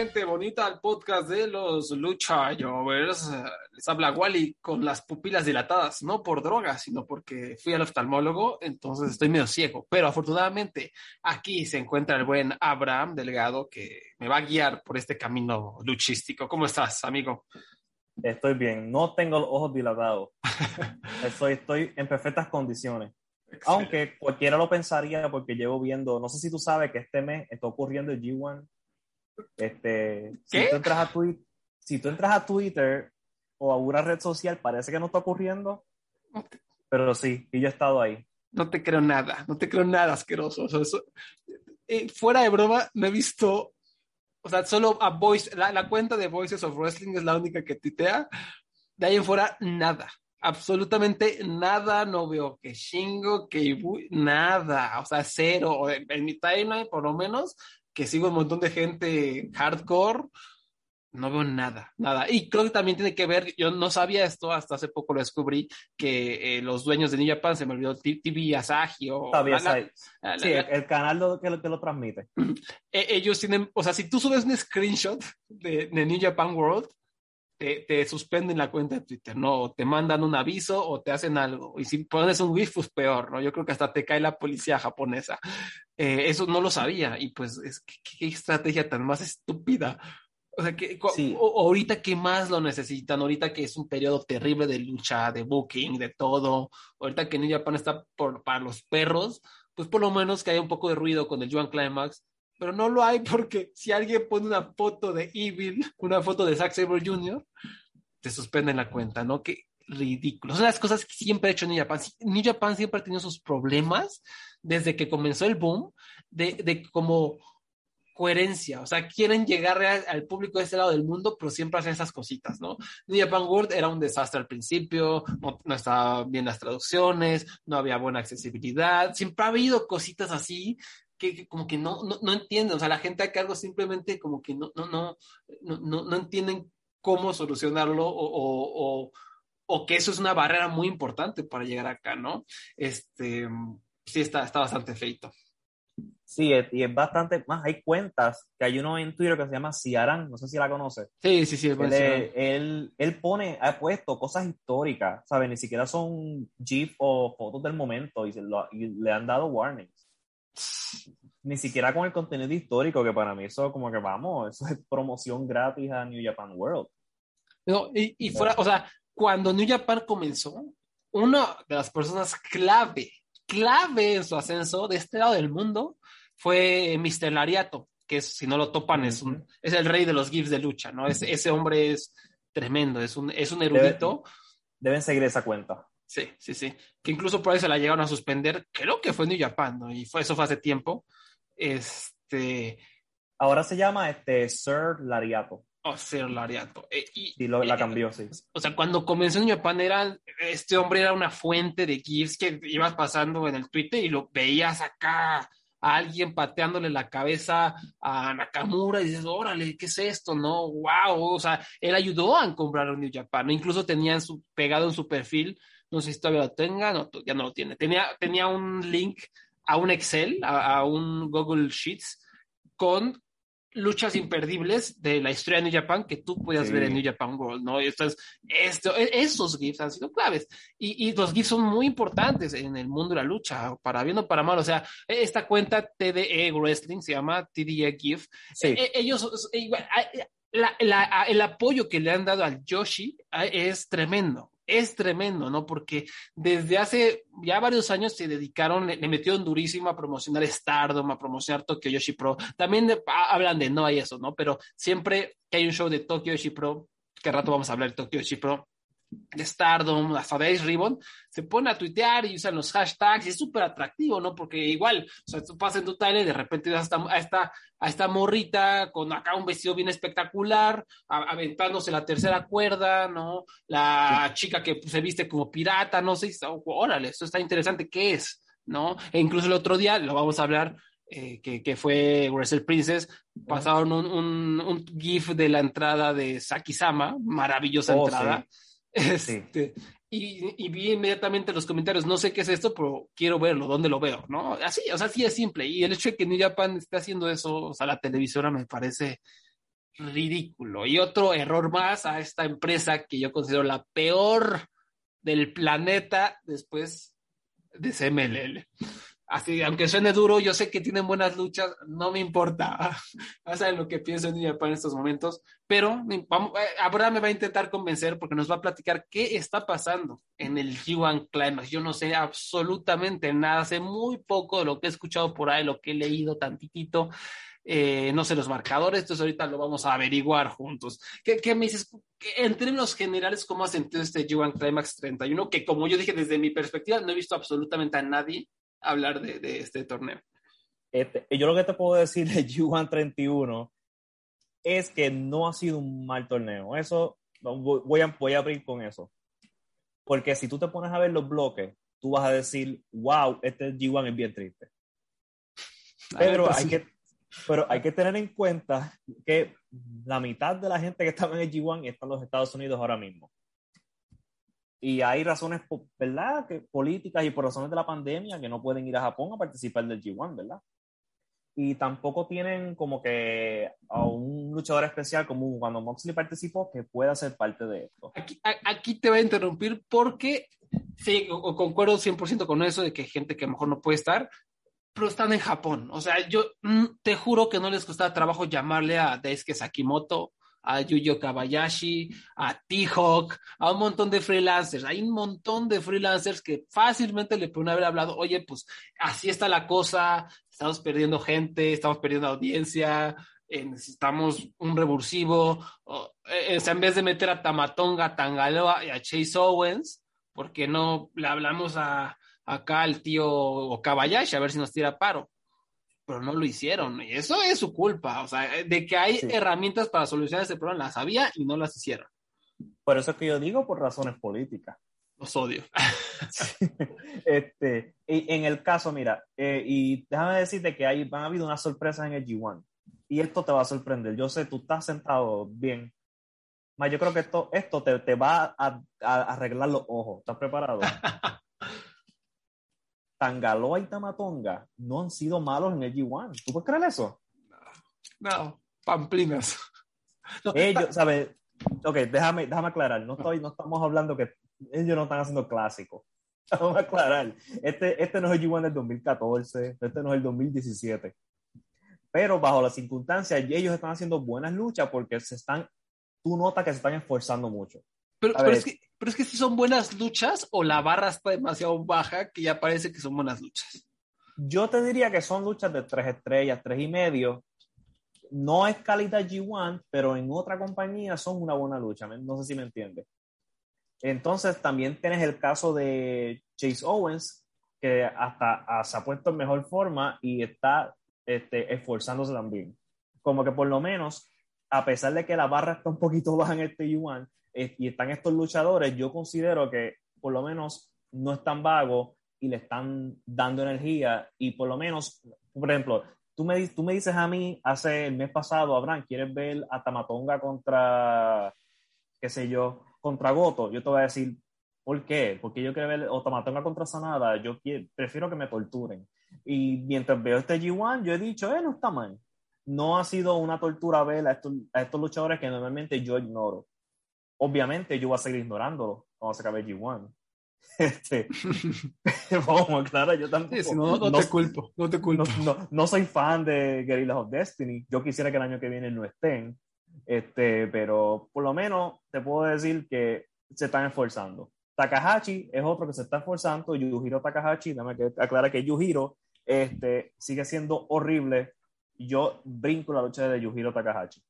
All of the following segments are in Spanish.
gente bonita al podcast de los Lucha Jovers. Les habla Wally con las pupilas dilatadas, no por drogas, sino porque fui al oftalmólogo, entonces estoy medio ciego. Pero afortunadamente aquí se encuentra el buen Abraham Delgado que me va a guiar por este camino luchístico. ¿Cómo estás, amigo? Estoy bien, no tengo los ojos dilatados. estoy, estoy en perfectas condiciones. Aunque cualquiera lo pensaría porque llevo viendo, no sé si tú sabes que este mes está ocurriendo el G1 este, Si, tú entras a Twitter, si tú entras a Twitter o a una red social, parece que no está ocurriendo, pero sí, y yo he estado ahí. No te creo nada, no te creo nada asqueroso. Eh, fuera de broma, me he visto, o sea, solo a Voice, la, cuenta de Voices of Wrestling es la única que titea. De ahí en fuera, nada absolutamente nada, no veo que Shingo, que Ibu, nada, o sea, cero, en, en, mi timeline por lo menos, que sigo un montón de gente hardcore, no veo nada, nada. Y creo que también tiene que ver, yo no sabía esto, hasta hace poco lo descubrí, que eh, los dueños de New Japan, se me olvidó, TV Asahi o... sí, el canal que, lo, que lo transmite. E, ellos tienen, o sea, si tú subes un screenshot de, de New Japan World, te, suspenden la cuenta de Twitter, ¿no? te mandan un aviso o te hacen algo. Y si pones un GIF, pues peor, ¿no? Yo creo que hasta te cae la policía japonesa. Eh, eso no lo sabía y pues es qué estrategia tan más estúpida. O sea, que ahorita que más lo necesitan, ahorita que es un periodo terrible de lucha, de booking, de todo, ahorita que New Japan está por, para los perros, pues por lo menos que haya un poco de ruido con el Joan Climax, pero no lo hay porque si alguien pone una foto de Evil, una foto de Zack Sabre Jr., te suspenden la cuenta, ¿no? Qué ridículo. Son las cosas que siempre ha hecho New Japan. New Japan siempre ha tenido sus problemas desde que comenzó el boom de, de como coherencia, o sea, quieren llegar al público de este lado del mundo, pero siempre hacen esas cositas, ¿no? New Japan World era un desastre al principio, no, no estaban bien las traducciones, no había buena accesibilidad, siempre ha habido cositas así que, como que no, no, no, entienden, o sea, la gente a cargo simplemente como que no, no, no, no, no entienden cómo solucionarlo o, o, o, o, que eso es una barrera muy importante para llegar acá, ¿no? Este, sí, está, está bastante feito. Sí, y es bastante más. Hay cuentas que hay uno en Twitter que se llama Ciaran, no sé si la conoce. Sí, sí, sí. Él, él, él, pone, ha puesto cosas históricas, ¿sabes? Ni siquiera son GIF o fotos del momento y, lo, y le han dado warnings ni siquiera con el contenido histórico, que para mí eso como que vamos, eso es promoción gratis a New Japan World. No, y, y fuera, o sea, cuando New Japan comenzó, una de las personas clave, clave en su ascenso de este lado del mundo fue Mr. Lariato, que es, si no lo topan, es, un, es el rey de los GIFs de lucha, ¿no? Es, ese hombre es tremendo, es un, es un erudito. deben seguir esa cuenta. Sí, sí, sí. Que incluso por ahí se la llegaron a suspender. Creo que fue New Japan, ¿no? Y fue, eso fue hace tiempo. Este. Ahora se llama este Sir Lariato. Oh, Sir Lariato. Eh, y, lo, la cambió, sí. O sea, cuando comenzó New Japan, era, este hombre era una fuente de GIFs que ibas pasando en el Twitter y lo veías acá a alguien pateándole la cabeza a Nakamura y dices, órale, ¿qué es esto? No, wow, o sea, él ayudó a comprar a New Japan, incluso tenía su, pegado en su perfil no sé si todavía lo tenga, no, ya no lo tiene. Tenía, tenía un link a un Excel, a, un Google Sheets, con luchas imperdibles de la historia de New Japan que tú podías ver en New Japan World, ¿no? Entonces, esto, e, esos GIFs han sido claves. Y, y, los GIFs son muy importantes en el mundo de la lucha, para bien o para mal. O sea, esta cuenta TDE Wrestling se llama TDE GIF. Sí. E, ellos, e, la, la, el apoyo que le han dado al Yoshi es tremendo es tremendo, ¿no? Porque desde hace ya varios años se dedicaron, le, metieron durísimo a promocionar Stardom, a promocionar Tokyo Yoshi Pro. También hablan de no hay eso, ¿no? Pero siempre que hay un show de Tokyo Yoshi Pro, que rato vamos a hablar de Tokyo Yoshi Pro, de Stardom, hasta de Ace Ribbon, se pone a tuitear y usan los hashtags y es súper atractivo, ¿no? Porque igual, o sea, tú pasas en tu tele y de repente ves a esta, a esta morrita con acá un vestido bien espectacular, aventándose la tercera cuerda, ¿no? La chica que se viste como pirata, no sé, órale, esto está interesante, ¿qué es? ¿No? E incluso el otro día, lo vamos a hablar, eh, que, que, fue Wrestle Princess, pasaron un, un, un, GIF de la entrada de Saki Sama, maravillosa oh, entrada. Este, y, vi inmediatamente los comentarios, no sé qué es esto, pero quiero verlo, ¿dónde lo veo? ¿No? Así, o sea, así es simple. Y el hecho de que New Japan esté haciendo eso, o sea, la televisora me parece ridículo. Y otro error más a esta empresa que yo considero la peor del planeta después de CMLL así, aunque suene duro, yo sé que tienen buenas luchas, no me importa. a saben lo que pienso en New en estos momentos, pero vamos, eh, Abraham me va a intentar convencer porque nos va a platicar qué está pasando en el G1 Climax. Yo no sé absolutamente nada, sé muy poco de lo que he escuchado por ahí, lo que he leído tantitito. Eh, no sé los marcadores, entonces ahorita lo vamos a averiguar juntos. ¿Qué, qué me dices? En términos generales, ¿cómo ha sentido este G1 Climax 31? Que como yo dije desde mi perspectiva, no he visto absolutamente a nadie hablar de, de este torneo. Este, yo lo que te puedo decir de G1 31 es que no ha sido un mal torneo. Eso, voy a, voy a abrir con eso. Porque si tú te pones a ver los bloques, tú vas a decir, wow, este G1 es bien triste. Pero pues hay, que, pero hay que tener en cuenta que la mitad de la gente que estaba en el G1 está en los Estados Unidos ahora mismo. Y hay razones, ¿verdad? Que, políticas y por razones de la pandemia que no pueden ir a Japón a participar del G1, ¿verdad? Y tampoco tienen como que a un luchador especial como cuando Moxley participó que pueda ser parte de esto. Aquí, aquí te voy a interrumpir porque sí, concuerdo 100% con eso de que hay gente que a lo mejor no puede estar, pero están en Japón. O sea, yo mm, te juro que no les costaba trabajo llamarle a Daisuke Sakimoto a Yuyo Kabayashi, a T-Hawk, a un montón de freelancers. Hay un montón de freelancers que fácilmente le pueden haber hablado, oye, pues así está la cosa, estamos perdiendo gente, estamos perdiendo audiencia, eh, necesitamos un revulsivo. Eh, en vez de meter a Tamatonga, a Tangaloa y a Chase Owens, ¿por qué no le hablamos a acá al tío Kabayashi a ver si nos tira paro? Pero no lo hicieron. Y eso es su culpa. O sea, de que hay herramientas para solucionar este problema, las había y no las hicieron. Por eso es que yo digo por razones políticas. Los odio. este, y en el caso, mira, eh, y déjame decirte que hay, han habido unas sorpresas en el G1. Y esto te va a sorprender. Yo sé, tú estás sentado bien. Mas yo creo que esto, esto te, te va a, a arreglar los ojos. ¿Estás preparado? Tangaloa y Tamatonga no han sido malos en el G1. ¿Tú puedes creer eso? No, pamplinas. ellos, ¿sabes? Ok, déjame, déjame aclarar. No, estoy, no estamos hablando que ellos no están haciendo clásicos. Vamos a aclarar. Este, este no es el G1 del 2014, este no es el 2017. Pero bajo las circunstancias, ellos están haciendo buenas luchas porque se están, tú notas que se están esforzando mucho. Pero, pero es, que, pero es que si son buenas luchas o la barra está demasiado baja que ya parece que son buenas luchas. Yo te diría que son luchas de tres estrellas, tres y medio. No es calidad G1, pero en otra compañía son una buena lucha. No sé si me entiendes. Entonces también tienes el caso de Chase Owens, que hasta ah, se ha puesto en mejor forma y está este, esforzándose también. Como que por lo menos, a pesar de que la barra está un poquito baja en este G1, y están estos luchadores, yo considero que por lo menos no están vagos y le están dando energía y por lo menos, por ejemplo, tú me, tú me dices a mí hace el mes pasado, Abraham, ¿quieres ver a Tamatonga contra, qué sé yo, contra Goto? Yo te voy a decir, ¿por qué? Porque yo quiero ver o Tamatonga contra Sanada, yo prefiero que me torturen. Y mientras veo este G1, yo he dicho, eh, no está mal. No ha sido una tortura ver a estos, a estos luchadores que normalmente yo ignoro obviamente yo voy a seguir ignorándolo cuando se acabe G1. Este, vamos, claro, yo tampoco. no, te culpo, no te culpo. No, soy fan de Guerrillas of Destiny. Yo quisiera que el año que viene no estén. Este, pero por lo menos te puedo decir que se están esforzando. Takahashi es otro que se está esforzando. Yujiro Takahashi, dame que aclara que Yujiro este, sigue siendo horrible. Yo brinco la lucha de Yujiro Takahashi.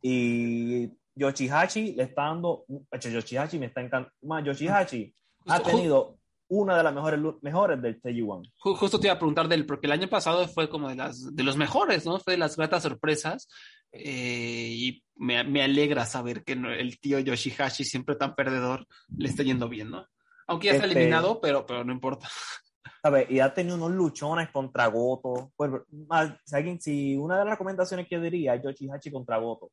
Y Yoshihachi le está dando. Yoshihachi me está encantando. Más, Yoshihachi ha tenido una de las mejores, mejores del TG1. Justo te iba a preguntar del, porque el año pasado fue como de, las, de los mejores, ¿no? Fue de las gratas sorpresas. Eh, y me, me, alegra saber que el tío Yoshihashi, siempre tan perdedor, le está yendo bien, ¿no? Aunque ya está este eliminado, pero, pero no importa. ver, Y ha tenido unos luchones contra Goto. Pues, si una de las recomendaciones que yo diría es Yoshihashi contra Goto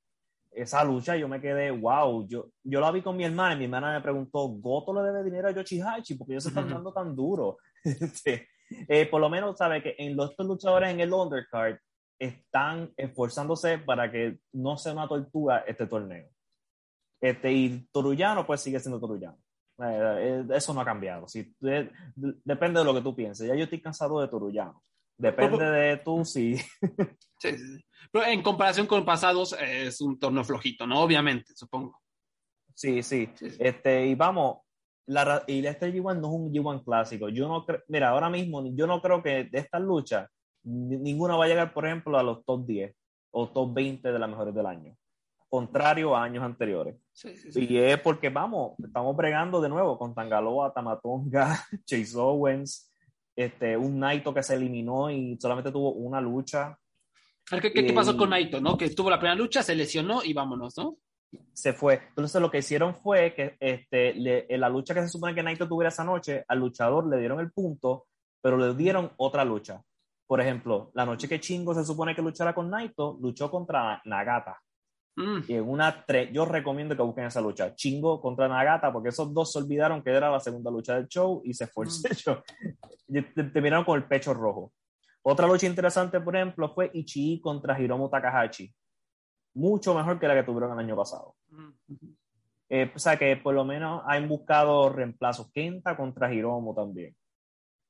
esa lucha yo me quedé, wow, yo, yo la vi con mi hermana y mi hermana me preguntó, ¿Goto le debe dinero a Yoshihachi? Porque ellos se están dando tan duro. Este, eh, por lo menos, sabe que en los luchadores en el undercard están esforzándose para que no sea una tortura este torneo. Este, y Torullano pues sigue siendo Torullano. Eh, eh, eso no ha cambiado. Si, depende de lo que tú pienses. Ya yo estoy cansado de Torullano. Depende de tú si... Sí, sí, Pero en comparación con pasados es un torneo flojito, ¿no? Obviamente, supongo. Sí, sí. Este, y vamos, la, y este G1 no es un G1 clásico. Yo no creo, mira, ahora mismo yo no creo que de estas luchas ninguna va a llegar, por ejemplo, a los top 10 o top 20 de las mejores del año. Contrario a años anteriores. Sí, sí, y es porque, vamos, estamos bregando de nuevo con Tangaloa, Tamatonga, Chase Owens, este, un Naito que se eliminó y solamente tuvo una lucha. ¿Qué, qué, pasó con Naito? ¿no? Que tuvo la primera lucha, se lesionó y vámonos, ¿no? Se fue. Entonces lo que hicieron fue que este, en la lucha que se supone que Naito tuviera esa noche, al luchador le dieron el punto, pero le dieron otra lucha. Por ejemplo, la noche que Chingo se supone que luchara con Naito, luchó contra Nagata. Mm. Y en una yo recomiendo que busquen esa lucha. Chingo contra Nagata, porque esos dos se olvidaron que era la segunda lucha del show y se fue el mm. Terminaron con el pecho rojo. Otra lucha interesante, por ejemplo, fue Ichii contra Hiromu Takahashi. Mucho mejor que la que tuvieron el año pasado. Mm. Eh, o sea que por lo menos han buscado reemplazos. Kenta contra Hiromu también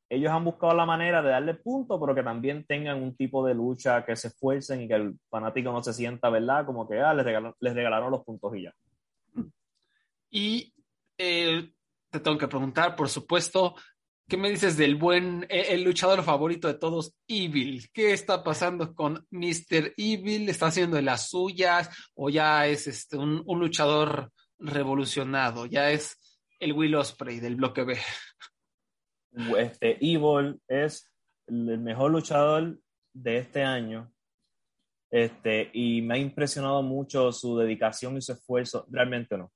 ellos han buscado la manera de darle punto, pero que también tengan un tipo de lucha que se esfuercen y que el fanático no se sienta, ¿verdad? Como que ah, les, regalaron, los puntos y ya. Y eh, te tengo que preguntar, por supuesto, ¿qué me dices del buen, e, el luchador favorito de todos, Evil? ¿Qué está pasando con Mr. Evil? ¿Está haciendo de las suyas o ya es este, un, un luchador revolucionado? ¿Ya es el Will Osprey del bloque B? Este, Evil es el mejor luchador de este año. Este, y me ha impresionado mucho su dedicación y su esfuerzo. Realmente no.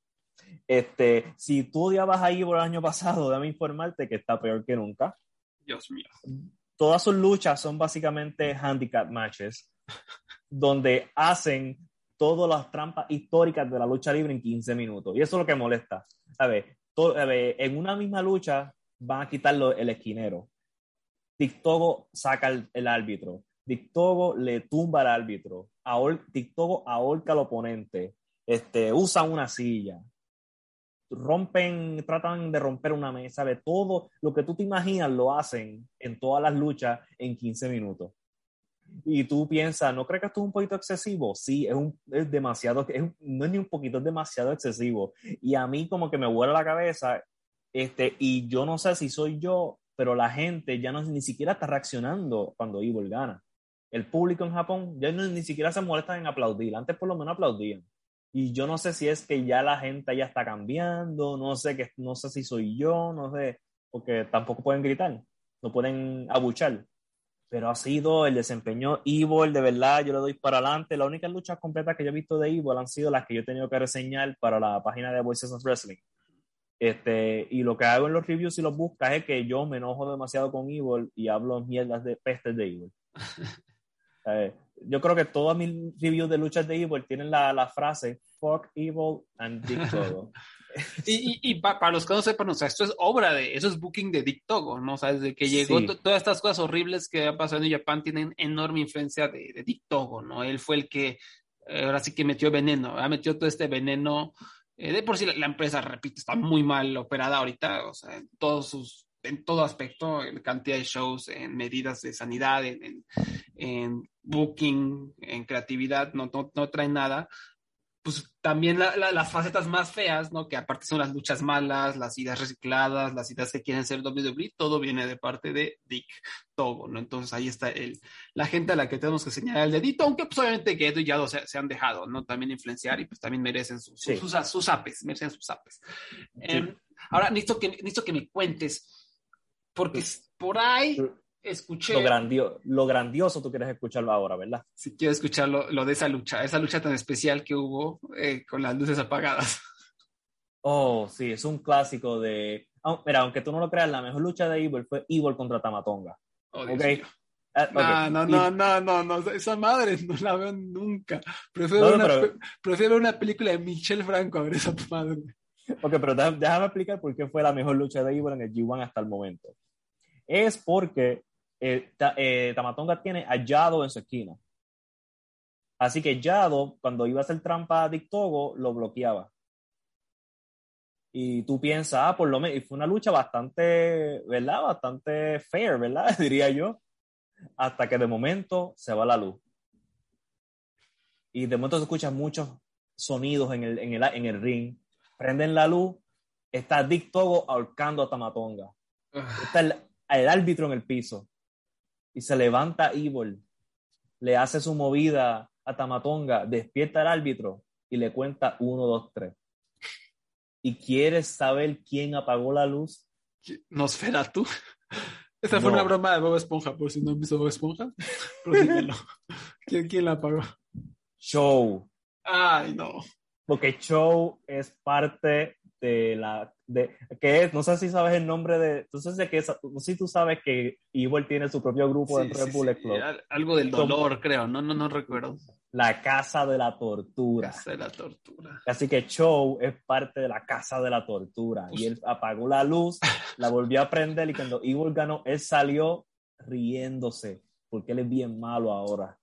Este, si tú odiabas a Evil el año pasado, déjame informarte que está peor que nunca. Dios mío. Todas sus luchas son básicamente handicap matches, donde hacen todas las trampas históricas de la lucha libre en 15 minutos. Y eso es lo que molesta. A ver, a ver en una misma lucha van a quitarlo el esquinero. Dictogo saca el, árbitro. Dictogo le tumba al árbitro. Ahor, Dictogo ahorca al oponente. Este, usan una silla. Rompen, tratan de romper una mesa. De todo lo que tú te imaginas lo hacen en todas las luchas en 15 minutos. Y tú piensas, ¿no crees que esto es un poquito excesivo? Sí, es, un, es demasiado, no es ni un poquito, es demasiado excesivo. Y a mí como que me vuela la cabeza este, y yo no sé si soy yo, pero la gente ya no ni siquiera está reaccionando cuando Evil gana. El público en Japón ya no, ni siquiera se molesta en aplaudir. Antes por lo menos aplaudían. Y yo no sé si es que ya la gente ya está cambiando, no sé, que, no sé si soy yo, no sé, porque tampoco pueden gritar, no pueden abuchar. Pero ha sido el desempeño Evil, de verdad, yo le doy para adelante. Las únicas luchas completas que yo he visto de Evil han sido las que yo he tenido que reseñar para la página de Voices of Wrestling. Este, y lo que hago en los reviews y los buscas es que yo me enojo demasiado con Evil y hablo mierdas de pestes de Evil. yo creo que todas mis reviews de luchas de Evil tienen la, la frase fuck Evil and Dick Togo. y, y, para los que no sepan, o sea, esto es obra de, eso es booking de Dick Togo, ¿no? O sea, desde que llegó todas estas cosas horribles que han pasado en Japón tienen enorme influencia de, de Dick Togo, ¿no? Él fue el que, eh, ahora sí que metió veneno, ha metido todo este veneno eh, de por sí la, empresa, repito, está muy mal operada ahorita, o sea, en todos sus, en todo aspecto, en cantidad de shows, en medidas de sanidad, en, en, booking, en creatividad, no, no, no trae nada. Pues también la, la, las facetas más feas, ¿no? Que aparte son las luchas malas, las ideas recicladas, las ideas que quieren ser WWE, todo viene de parte de Dick Togo, ¿no? Entonces ahí está el, la gente a la que tenemos que señalar el dedito, aunque pues obviamente que y Yado se, se, han dejado, ¿no? También influenciar y pues también merecen sus, sí. sus, sus, sus, apes, merecen sus apes. Sí. Eh, ahora, necesito que, necesito que me cuentes, porque por ahí escuché. Lo, grandio, lo grandioso tú quieres escucharlo ahora, ¿verdad? Sí, quiero escuchar lo, de esa lucha, esa lucha tan especial que hubo eh, con las luces apagadas. Oh, sí, es un clásico de. Oh, mira, aunque tú no lo creas, la mejor lucha de Evil fue Evil contra Tamatonga. Oh, okay. Uh, okay. No, no, no, no, no, no, esa madre no la veo nunca. Prefiero, no, una, pero... prefiero una película de Michelle Franco a ver esa madre. Ok, pero déjame, déjame explicar por qué fue la mejor lucha de Evil en el G1 hasta el momento. Es porque eh, ta, eh, Tamatonga tiene a Yado en su esquina. Así que Yado, cuando iba a hacer trampa a Dictogo, lo bloqueaba. Y tú piensas, ah, por lo menos, y fue una lucha bastante, ¿verdad? Bastante fair, ¿verdad? Diría yo. Hasta que de momento se va la luz. Y de momento se escuchan muchos sonidos en el, en el, en el ring. Prenden la luz. Está Dictogo ahorcando a Tamatonga. Está el, el árbitro en el piso y se levanta Evil, le hace su movida a Tamatonga, despierta al árbitro y le cuenta uno, dos, tres. ¿Y quieres saber quién apagó la luz? ¿Nosferatu? Fue no. una broma de Bob Esponja, por si no han visto Bob Esponja. ¿Quién, ¿Quién la apagó? Show. Ay, no. Porque Show es parte de la de que es, no sé si sabes el nombre de, entonces de que no sé si tú sabes que Evil tiene su propio grupo sí, dentro sí, de Bullet sí. Club. Algo del dolor, Como, creo, no, no, no recuerdo. La casa de la tortura. Casa de la tortura. Así que Show es parte de la casa de la tortura. Y él apagó la luz, la volvió a prender y cuando Evil ganó, él salió riéndose, porque él es bien malo ahora.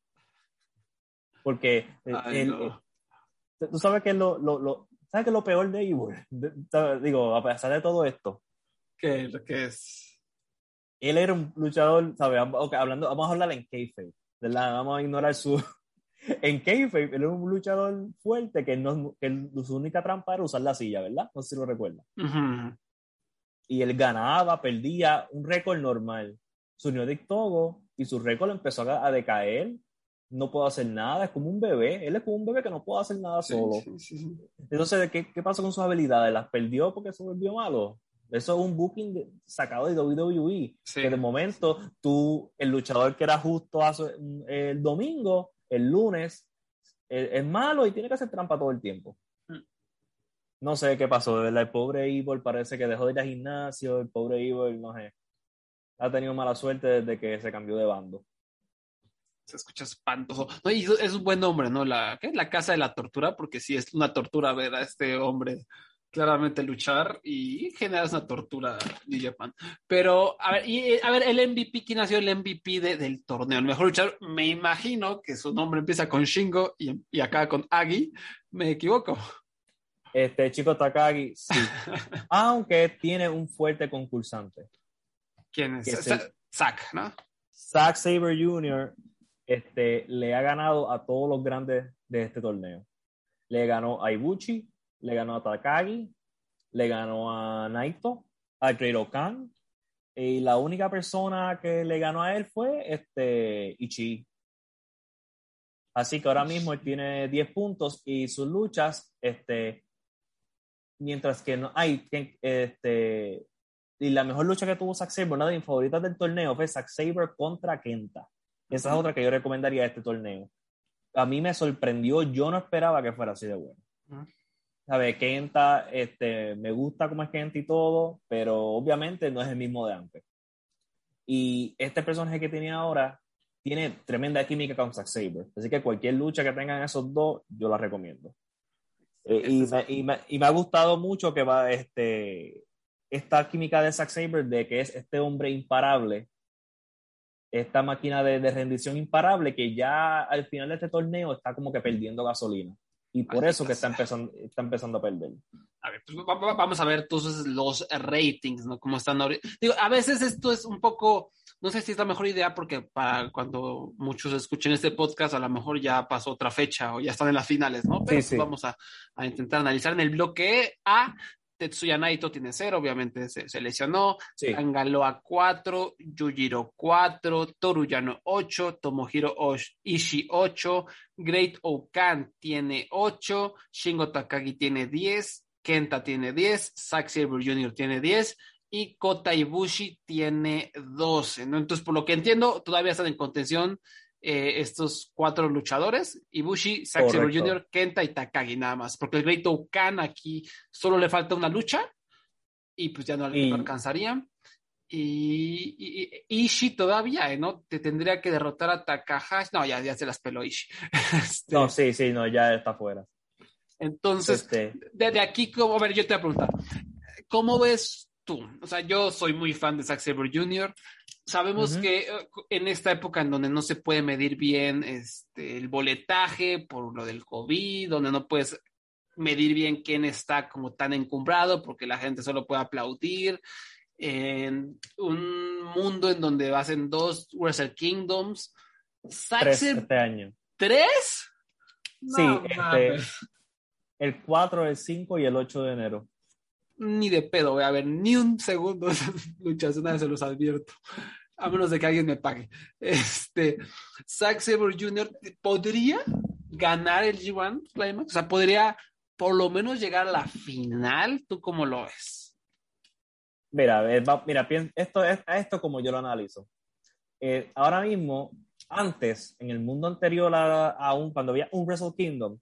Porque Ay, él, no. él, tú sabes que lo, lo, lo ¿Sabes qué es lo peor de Evil? Digo, a pesar de todo esto. ¿Qué, qué es? Él era un luchador, ¿sabes? Okay, hablando, vamos a hablar en kayfabe, ¿verdad? Vamos a ignorar su... en kayfabe, él era un luchador fuerte que, no, que su única trampa era usar la silla, ¿verdad? No sé si lo recuerda. Uh -huh. Y él ganaba, perdía un récord normal. Su unió Togo y su récord empezó a, a decaer no puedo hacer nada, es como un bebé, él es como un bebé que no puede hacer nada solo. Sí, sí, sí. Entonces, ¿qué, ¿qué pasó con sus habilidades? ¿Las perdió porque se volvió malo? Eso es un booking sacado de WWE, que de momento tú, el luchador que era justo hace, el domingo, el lunes, es, es, malo y tiene que hacer trampa todo el tiempo. Mm. No sé qué pasó, de verdad, el pobre Evil parece que dejó de ir al gimnasio, el pobre Evil, no sé, ha tenido mala suerte desde que se cambió de bando se escucha espantoso. No, y es un buen nombre, ¿no? La, ¿qué? la casa de la tortura, porque sí es una tortura ver a este hombre claramente luchar y generar una tortura New Japan. Pero, a ver, y, a ver, el MVP, ¿quién ha sido el MVP de, del torneo? El mejor luchador, me imagino que su nombre empieza con Shingo y, y acá con Agi. ¿Me equivoco? Este chico Takagi, sí. Aunque tiene un fuerte concursante. ¿Quién es? es el... Zack, ¿no? Zack Saber Jr este, le ha ganado a todos los grandes de este torneo. Le ganó a Ibuchi, le ganó a Takagi, le ganó a Naito, a Great Khan, y la única persona que le ganó a él fue este, Ichi. Así que ahora mismo él tiene 10 puntos y sus luchas, este, mientras que no hay, este, y la mejor lucha que tuvo Zack Saber, una de mis favoritas del torneo, fue Zack Saber contra Kenta. Esa es otra que yo recomendaría de este torneo. A mí me sorprendió, yo no esperaba que fuera así de bueno. Uh-huh. ¿Sabe? Kenta, este, me gusta cómo es Kenta y todo, pero obviamente no es el mismo de antes. Y este personaje que tiene ahora tiene tremenda química con Zack Saber. Así que cualquier lucha que tengan esos dos, yo la recomiendo. Eh, y, me, y, me, y, me, ha gustado mucho que va este, esta química de Zack Saber de que es este hombre imparable esta máquina de, de, rendición imparable que ya al final de este torneo está como que perdiendo gasolina. Y por eso que está empezando, está empezando a perder. A ver, pues vamos a ver entonces los ratings, ¿no? Cómo están ahorita. Digo, a veces esto es un poco, no sé si es la mejor idea porque para cuando muchos escuchen este podcast a lo mejor ya pasó otra fecha o ya están en las finales, ¿no? Pero Sí, sí. vamos a, a intentar analizar en el bloque A. Tetsuya Naito tiene cero, obviamente se, se lesionó. Sí. Tangaloa 4, Yujiro 4, Toruyano 8, Tomohiro Osh- Ishii 8, Great Okan tiene 8, Shingo Takagi tiene 10, Kenta tiene 10, Zack Sabre Jr. tiene 10 y Kota Ibushi tiene 12. ¿no? Entonces, por lo que entiendo, todavía están en contención eh, estos cuatro luchadores, Ibushi, Zack. Jr., Kenta y Takagi nada más, porque el Great Okan aquí solo le falta una lucha y pues ya no, Y- no alcanzaría. Y, y- y Ishii todavía, ¿eh? ¿no? Te tendría que derrotar a Takahashi. No, ya, ya se las peló Ishii. Este, No, sí, sí, no, ya está fuera. Entonces, Este, desde aquí, como, a ver, yo te voy a preguntar, ¿cómo ves tú? O sea, yo soy muy fan de Zack Sabre Jr. Sabemos que eh, en esta época en donde no se puede medir bien este, el boletaje por lo del COVID, donde no puedes medir bien quién está como tan encumbrado porque la gente solo puede aplaudir, en un mundo en donde hacen dos Wrestle Kingdoms, tres este año. ¿Tres? Sí, este, el 4, el 5 y el 8 de enero. Ni de pedo voy a ver ni un segundo de esas luchas, una vez se los advierto. A menos de que alguien me pague. Este, Zack Sabre Jr. podría ganar el G1 Climax, o sea, podría por lo menos llegar a la final. ¿Tú cómo lo ves? Mira, mira, esto es esto como yo lo analizo. Eh, ahora mismo, antes, en el mundo anterior a, a un, cuando había un Wrestle Kingdom,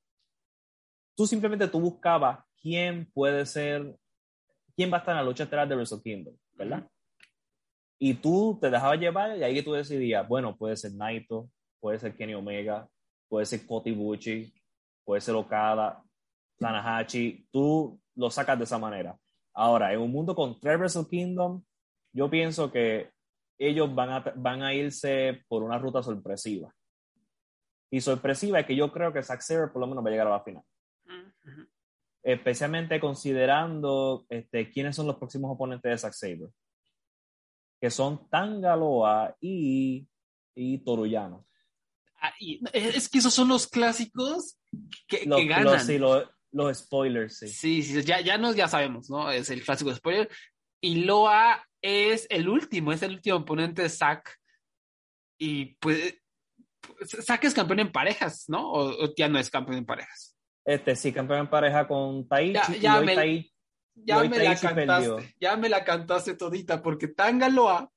tú simplemente tú buscabas quién puede ser, quién va a estar en la lucha estelar de Wrestle Kingdom, ¿verdad? Y tú te dejabas llevar y ahí tú decidías, bueno, puede ser Naito, puede ser Kenny Omega, puede ser Kota Ibushi, puede ser Okada, Tanahashi, tú lo sacas de esa manera. Ahora, en un mundo con tres Wrestle Kingdom, yo pienso que ellos van a, van a irse por una ruta sorpresiva. Y sorpresiva es que yo creo que Zack Sabre por lo menos va a llegar a la final. Especialmente considerando este, quiénes son los próximos oponentes de Zack Sabre. Que son Tangaloa y, y Toruyano. Ah, y- es que esos son los clásicos que, Los, que ganan. los- sí, los- los spoilers, sí. Sí, sí, ya, ya nos ya sabemos, ¿no? Es el clásico spoiler. Y Loa es el último, es el último oponente de Zack. Y pues, pues, Zack es campeón en parejas, ¿no? O, o ya no es campeón en parejas. Este sí, campeón en pareja con Taichi. Ya- y hoy me- Tai- Ya hoy me la Taichi cantaste, perdió. ya me la cantaste todita, porque Tanga Loa,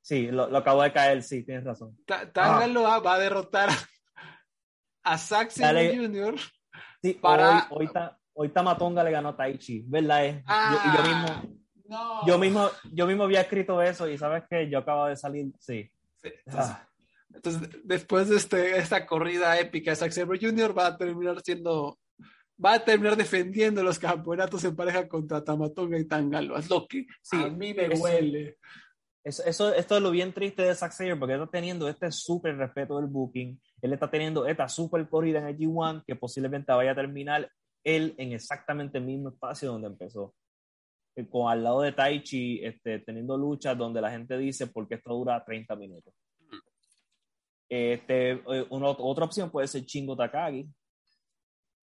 Sí, lo, lo acabo de caer, sí, tienes razón. Ta- Ah. Loa va a derrotar a Zack Dale. Jr. Sí, Para- hoy, hoy, Ta- hoy Tamatonga le ganó a Taichi, ¿verdad? Ah, yo, yo mismo, no. yo mismo, yo mismo había escrito eso y sabes que yo acabo de salir, sí. Sí, entonces, Ah, Entonces, después de este, esta corrida épica, Zack Sabre Jr. va a terminar siendo, va a terminar defendiendo los campeonatos en pareja contra Tamatonga y Tangalo. Es lo que Sí, a mí me es- huele. eso, eso, esto es lo bien triste de Zack Sabre porque está teniendo este súper respeto del booking, él está teniendo esta súper corrida en el G1 que posiblemente vaya a terminar él en exactamente el mismo espacio donde empezó. Eh, Con al lado de Taichi, este, teniendo luchas donde la gente dice porque esto dura 30 minutos. Este, eh, una- otra opción puede ser Chingo Takagi.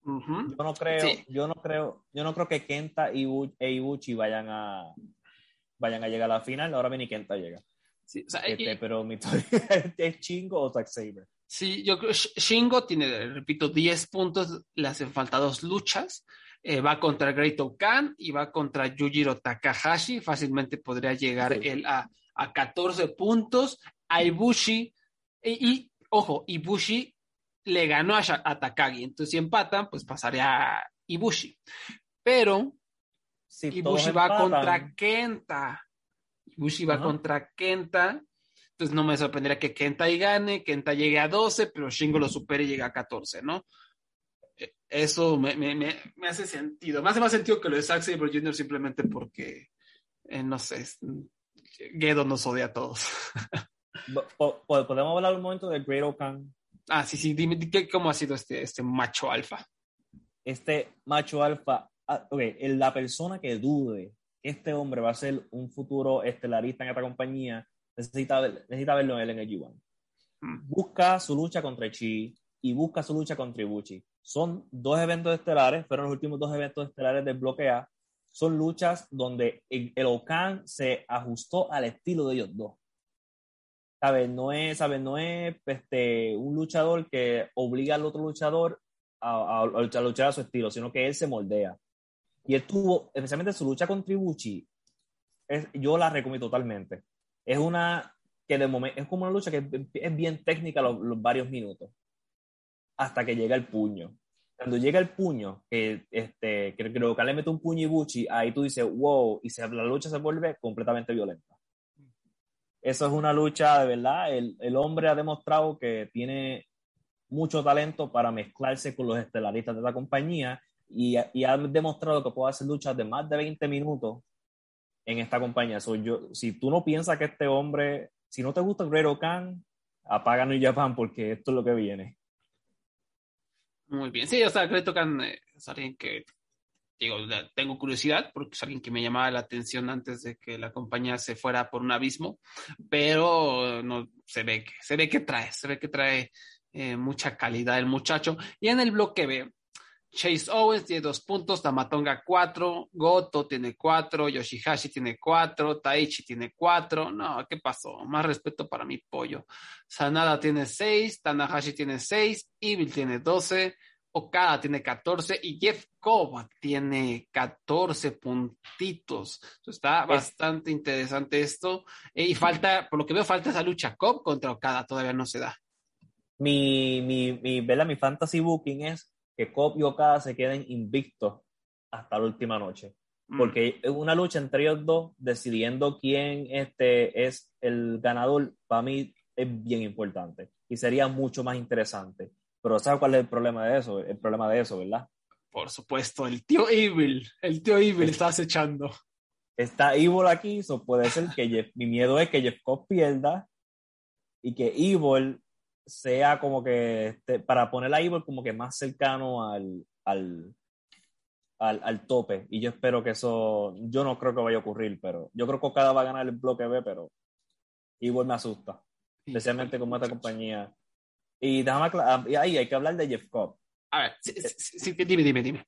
Ujú. Yo no creo, Sí. yo no creo, yo no creo que Kenta y Ibu- e Ibuchi vayan a vayan a llegar a la final. Ahora bien, y Kenta llega. Sí, o sea, Este, y- pero mi teoría es Chingo o Zack Sabre. sí, yo creo Sh- Shingo tiene, repito, 10 puntos, le hacen falta dos luchas. Eh, va contra Great Okan y va contra Yujiro Takahashi. Fácilmente podría llegar Sí. él a, a 14 puntos. A Ibushi, y, y, ojo, Ibushi le ganó a, Takagi. Entonces, si empatan, pues pasaría a Ibushi. Pero Si Ibushi va empatan, contra Kenta. Ibushi va contra Kenta. Entonces no me sorprendería que Kenta y gane, Kenta llegue a 12, pero Shingo lo supere y llega a 14, ¿no? Eh, Eso me, me- me- me hace sentido. Me hace más sentido que lo de Zack Sabre Jr. simplemente porque, eh, no sé, Gedo nos odia a todos. po- po- po- podemos hablar un momento de Great Okan. ah, sí, sí, dime, ¿qué- ¿cómo ha sido este, este macho alfa? Este macho alfa, ah, ok, la persona que dude que este hombre va a ser un futuro estelarista en esta compañía, necesita, necesita verlo él en el G1. Mm. Busca su lucha contra Chi y busca su lucha contra Ibuchi. Son dos eventos estelares, fueron los últimos dos eventos estelares del bloque A. Son luchas donde el, el Okan se ajustó al estilo de ellos dos. ¿Sabes? No es. No es este, un luchador que obliga al otro luchador a, a- luchar a su estilo, sino que él se moldea. Y él tuvo, especialmente su lucha contra Ibuchi, es, yo la recomiendo totalmente. Es una que de momento es como una lucha que es, bien técnica los, varios minutos hasta que llega el puño. Cuando llega el puño, que este, creo que le mete un puño a Ibuchi, ahí tú dices, wow, y se, la lucha se vuelve completamente violenta. Eso es una lucha de verdad. El, el hombre ha demostrado que tiene mucho talento para mezclarse con los estelaristas de la compañía y, ha demostrado que puede hacer luchas de más de 20 minutos en esta compañía. So, yo, si tú no piensas que este hombre, si no te gusta Great Okan, apaga New Japan porque esto es lo que viene. Muy bien. Sí, o sea, Great Okan eh, es alguien que, digo, tengo curiosidad porque es alguien que me llamaba la atención antes de que la compañía se fuera por un abismo, pero no se ve que, se ve que trae, se ve que trae eh, mucha calidad el muchacho. Y en el bloque B, Chase Owens tiene dos puntos, Tamatonga cuatro, Goto tiene cuatro, Yoshihashi tiene cuatro, Taichi tiene cuatro. No, ¿qué pasó? Más respeto para mi pollo. Sanada tiene seis, Tanahashi tiene seis, Evil tiene doce, Okada tiene 14 y Jeff Cobb tiene 14 puntitos. Está bastante interesante esto. Eh, y falta, por lo que veo, falta esa lucha Cobb contra Okada, todavía no se da. Mi, mi, mi, mi fantasy booking es que Cobb y Okada se queden invictos hasta la última noche. Mm. Porque es una lucha entre ellos dos, decidiendo quién este es el ganador, para mí es bien importante y sería mucho más interesante. Pero ¿sabes cuál es el problema de eso? El problema de eso, ¿verdad? Por supuesto, el tío Evil, el tío Evil está acechando. Está Evil aquí, so puede ser que Jeff, mi miedo es que Jeff Cobb pierda y que Evil sea como que, este, para poner a Evil como que más cercano al, al, al, al tope. Y yo espero que eso, yo no creo que vaya a ocurrir, pero yo creo que Okada va a ganar el bloque B, pero Evil me asusta, especialmente con esta compañía. Y déjame acla- y ahí hay que hablar de Jeff Cobb. A ver, sí, sí, sí, dime, dime, dime.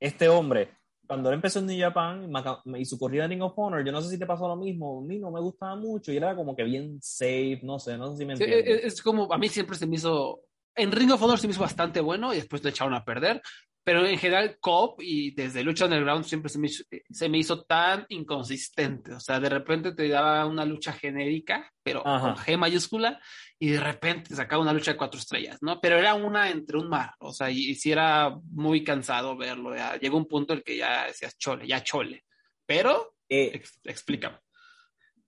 Este hombre, cuando él empezó en New Japan y su corrida en Ring of Honor, yo no sé si te pasó lo mismo, a mí no me gustaba mucho y era como que bien safe, no sé, no sé si me entiendes. es, es como, a mí siempre se me hizo, en Ring of Honor se me hizo bastante bueno y después lo echaron a perder, pero en general Cobb y desde Lucha Underground siempre se me, hizo, se me hizo tan inconsistente, o sea, de repente te daba una lucha genérica, pero Ajá. con G mayúscula, y de repente sacaba una lucha de cuatro estrellas, ¿no? Pero era una entre un mar, o sea, y, y sí era muy cansado verlo, ya llegó un punto en el que ya decías chole, ya chole, pero Eh, ex- explícame.